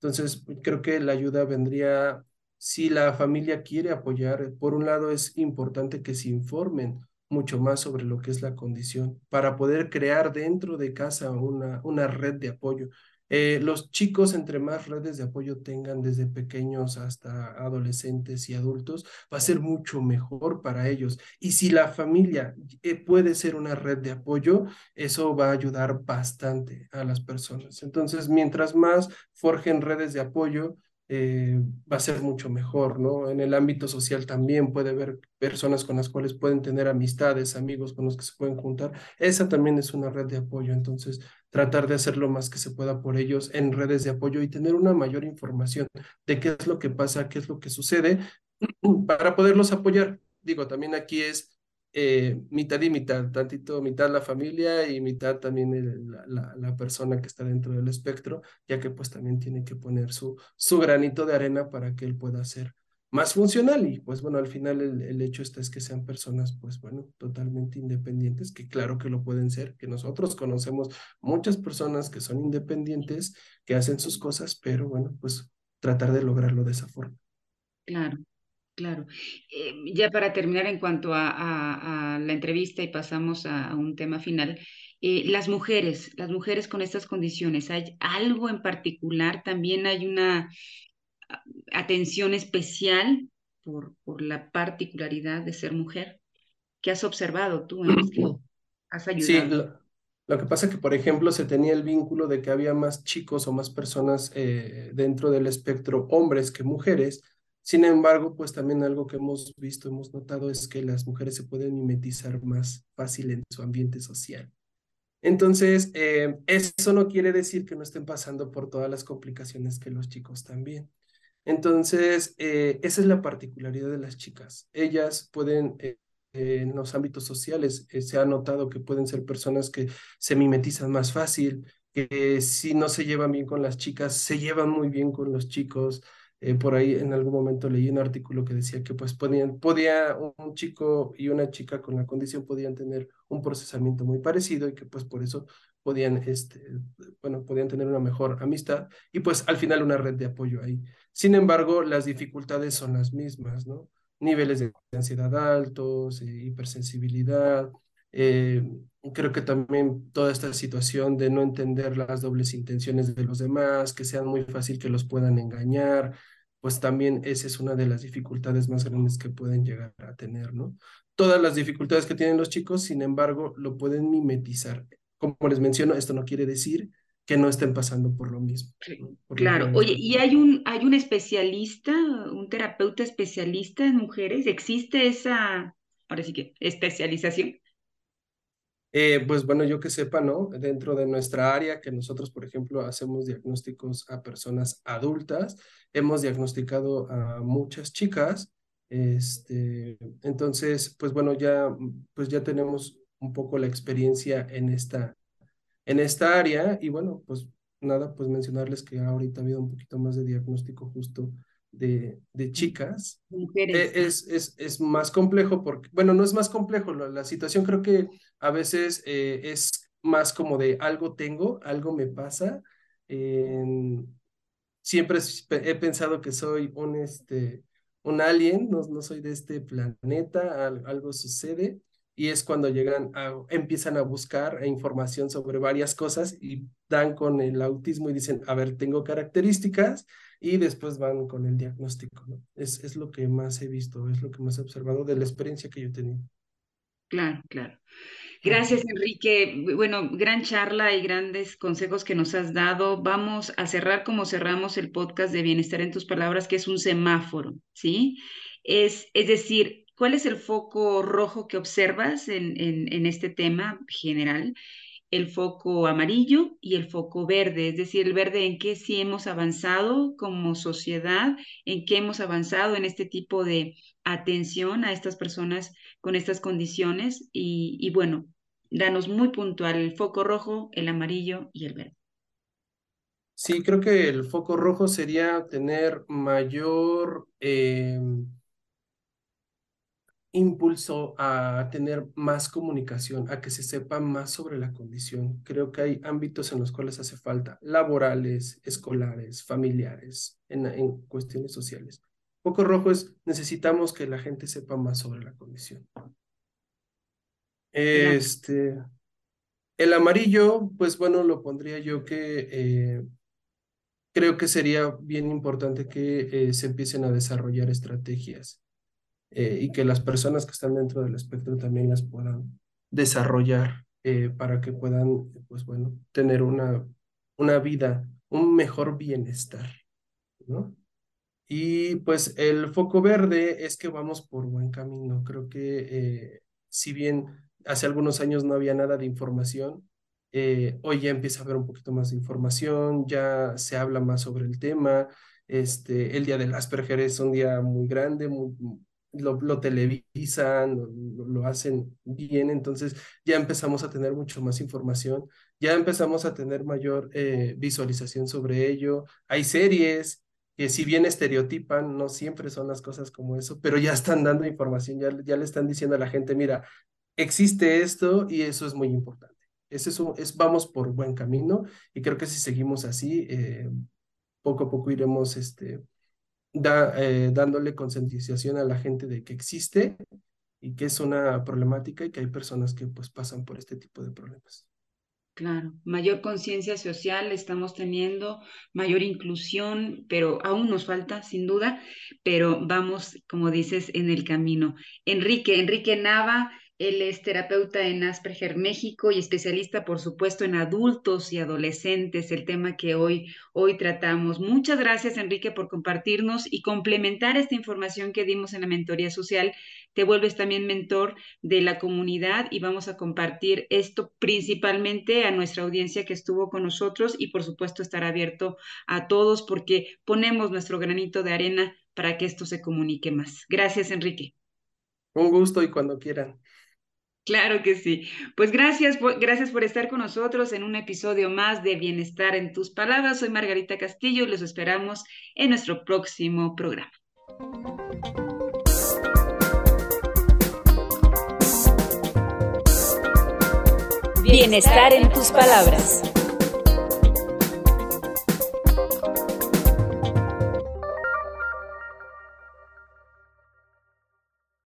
Entonces, creo que la ayuda vendría si la familia quiere apoyar. Por un lado, es importante que se informen mucho más sobre lo que es la condición para poder crear dentro de casa una, una red de apoyo. Eh, los chicos, entre más redes de apoyo tengan desde pequeños hasta adolescentes y adultos, va a ser mucho mejor para ellos. Y si la familia eh, puede ser una red de apoyo, eso va a ayudar bastante a las personas. Entonces, mientras más forjen redes de apoyo, eh, va a ser mucho mejor, ¿no? En el ámbito social también puede haber personas con las cuales pueden tener amistades, amigos con los que se pueden juntar. Esa también es una red de apoyo, entonces tratar de hacer lo más que se pueda por ellos en redes de apoyo y tener una mayor información de qué es lo que pasa, qué es lo que sucede para poderlos apoyar. Digo, también aquí es eh, mitad y mitad, tantito mitad la familia y mitad también la, la, persona que está dentro del espectro, ya que pues también tiene que poner su, su granito de arena para que él pueda ser más funcional y pues bueno, al final el, el, hecho está es que sean personas pues bueno, totalmente independientes, que claro que lo pueden ser, que nosotros conocemos muchas personas que son independientes, que hacen sus cosas, pero bueno, pues tratar de lograrlo de esa forma. Claro. Claro. Eh, ya para terminar en cuanto a, a, la entrevista y pasamos a, un tema final, eh, las mujeres, las mujeres con estas condiciones, ¿hay algo en particular? ¿También hay una atención especial por, por la particularidad de ser mujer? ¿Qué has observado tú en que has ayudado? Sí, lo, lo, que pasa es que, por ejemplo, se tenía el vínculo de que había más chicos o más personas eh, dentro del espectro, hombres que mujeres, sin embargo, pues también algo que hemos visto, hemos notado es que las mujeres se pueden mimetizar más fácil en su ambiente social. Entonces, eh, eso no quiere decir que no estén pasando por todas las complicaciones que los chicos también. Entonces, eh, esa es la particularidad de las chicas. Ellas pueden, eh, en los ámbitos sociales, se ha notado que pueden ser personas que se mimetizan más fácil, que si no se llevan bien con las chicas, se llevan muy bien con los chicos, eh, por ahí en algún momento leí un artículo que decía que pues podían, podía un chico y una chica con la condición podían tener un procesamiento muy parecido y que pues por eso podían, este, bueno, podían tener una mejor amistad y pues al final una red de apoyo ahí. Sin embargo, las dificultades son las mismas, ¿no? Niveles de ansiedad altos, eh, hipersensibilidad, eh, creo que también toda esta situación de no entender las dobles intenciones de los demás, que sean muy fácil que los puedan engañar, pues también esa es una de las dificultades más grandes que pueden llegar a tener, ¿no? Todas las dificultades que tienen los chicos, sin embargo, lo pueden mimetizar. Como les menciono, esto no quiere decir que no estén pasando por lo mismo. claro, oye, ¿y hay un, hay un especialista, un terapeuta especialista en mujeres? ¿Existe esa, ahora sí que, especialización? Eh, pues bueno, yo que sepa, ¿no? Dentro de nuestra área, que nosotros, por ejemplo, hacemos diagnósticos a personas adultas, hemos diagnosticado a muchas chicas, este, entonces, pues bueno, ya, pues ya tenemos un poco la experiencia en esta, en esta área y bueno, pues nada, pues mencionarles que ahorita ha habido un poquito más de diagnóstico justo de, de chicas. E, es, es, es, más complejo porque, bueno, no es más complejo, la, la situación creo que a veces eh, es más como de algo tengo, algo me pasa. siempre he pensado que soy un, este, un alien, no, no soy de este planeta, algo sucede y es cuando llegan a, empiezan a buscar información sobre varias cosas y dan con el autismo y dicen, a ver, tengo características y después van con el diagnóstico, ¿no? Es, es lo que más he visto, es lo que más he observado de la experiencia que yo he tenido. Claro, claro. Gracias, Enrique. Bueno, gran charla y grandes consejos que nos has dado. Vamos a cerrar como cerramos el podcast de Bienestar en tus Palabras, que es un semáforo, ¿sí? Es, es decir, ¿Cuál es el foco rojo que observas en, en, este tema general? El foco amarillo y el foco verde, es decir, el verde en qué sí hemos avanzado como sociedad, en qué hemos avanzado en este tipo de atención a estas personas con estas condiciones y, bueno, danos muy puntual el foco rojo, el amarillo y el verde. Sí, creo que el foco rojo sería tener mayor eh, impulso a tener más comunicación, a que se sepa más sobre la condición. Creo que hay ámbitos en los cuales hace falta, laborales, escolares, familiares, en, en cuestiones sociales. Poco rojo es, necesitamos que la gente sepa más sobre la condición. Este, el amarillo, pues bueno, lo pondría yo que eh, creo que sería bien importante que eh, se empiecen a desarrollar estrategias eh, y que las personas que están dentro del espectro también las puedan desarrollar eh, para que puedan, pues bueno, tener una, una vida, un mejor bienestar, ¿no? Y pues el foco verde es que vamos por buen camino. Creo que eh, si bien hace algunos años no había nada de información, hoy ya empieza a haber un poquito más de información, ya se habla más sobre el tema. Este, el día del Asperger es un día muy grande, muy, lo, televisan, lo, hacen bien, entonces ya empezamos a tener mucho más información, ya empezamos a tener mayor eh, visualización sobre ello. Hay series que si bien estereotipan, no siempre son las cosas como eso, pero ya están dando información, ya, ya le están diciendo a la gente, mira, existe esto y eso es muy importante. Es eso, es, vamos por buen camino y creo que si seguimos así, eh, poco a poco iremos este, da, eh, dándole concientización a la gente de que existe y que es una problemática y que hay personas que pues pasan por este tipo de problemas. Claro, mayor conciencia social estamos teniendo, mayor inclusión, pero aún nos falta, sin duda, pero vamos, como dices, en el camino. Enrique, Enrique Nava, él es terapeuta en Asperger México y especialista, por supuesto, en adultos y adolescentes, el tema que hoy, hoy tratamos. Muchas gracias, Enrique, por compartirnos y complementar esta información que dimos en la mentoría social. Te vuelves también mentor de la comunidad y vamos a compartir esto principalmente a nuestra audiencia que estuvo con nosotros y, por supuesto, estará abierto a todos porque ponemos nuestro granito de arena para que esto se comunique más. Gracias, Enrique. Un gusto y cuando quieran. Claro que sí. Pues gracias, gracias por estar con nosotros en un episodio más de Bienestar en tus palabras. Soy Margarita Castillo y los esperamos en nuestro próximo programa. Bienestar en tus palabras.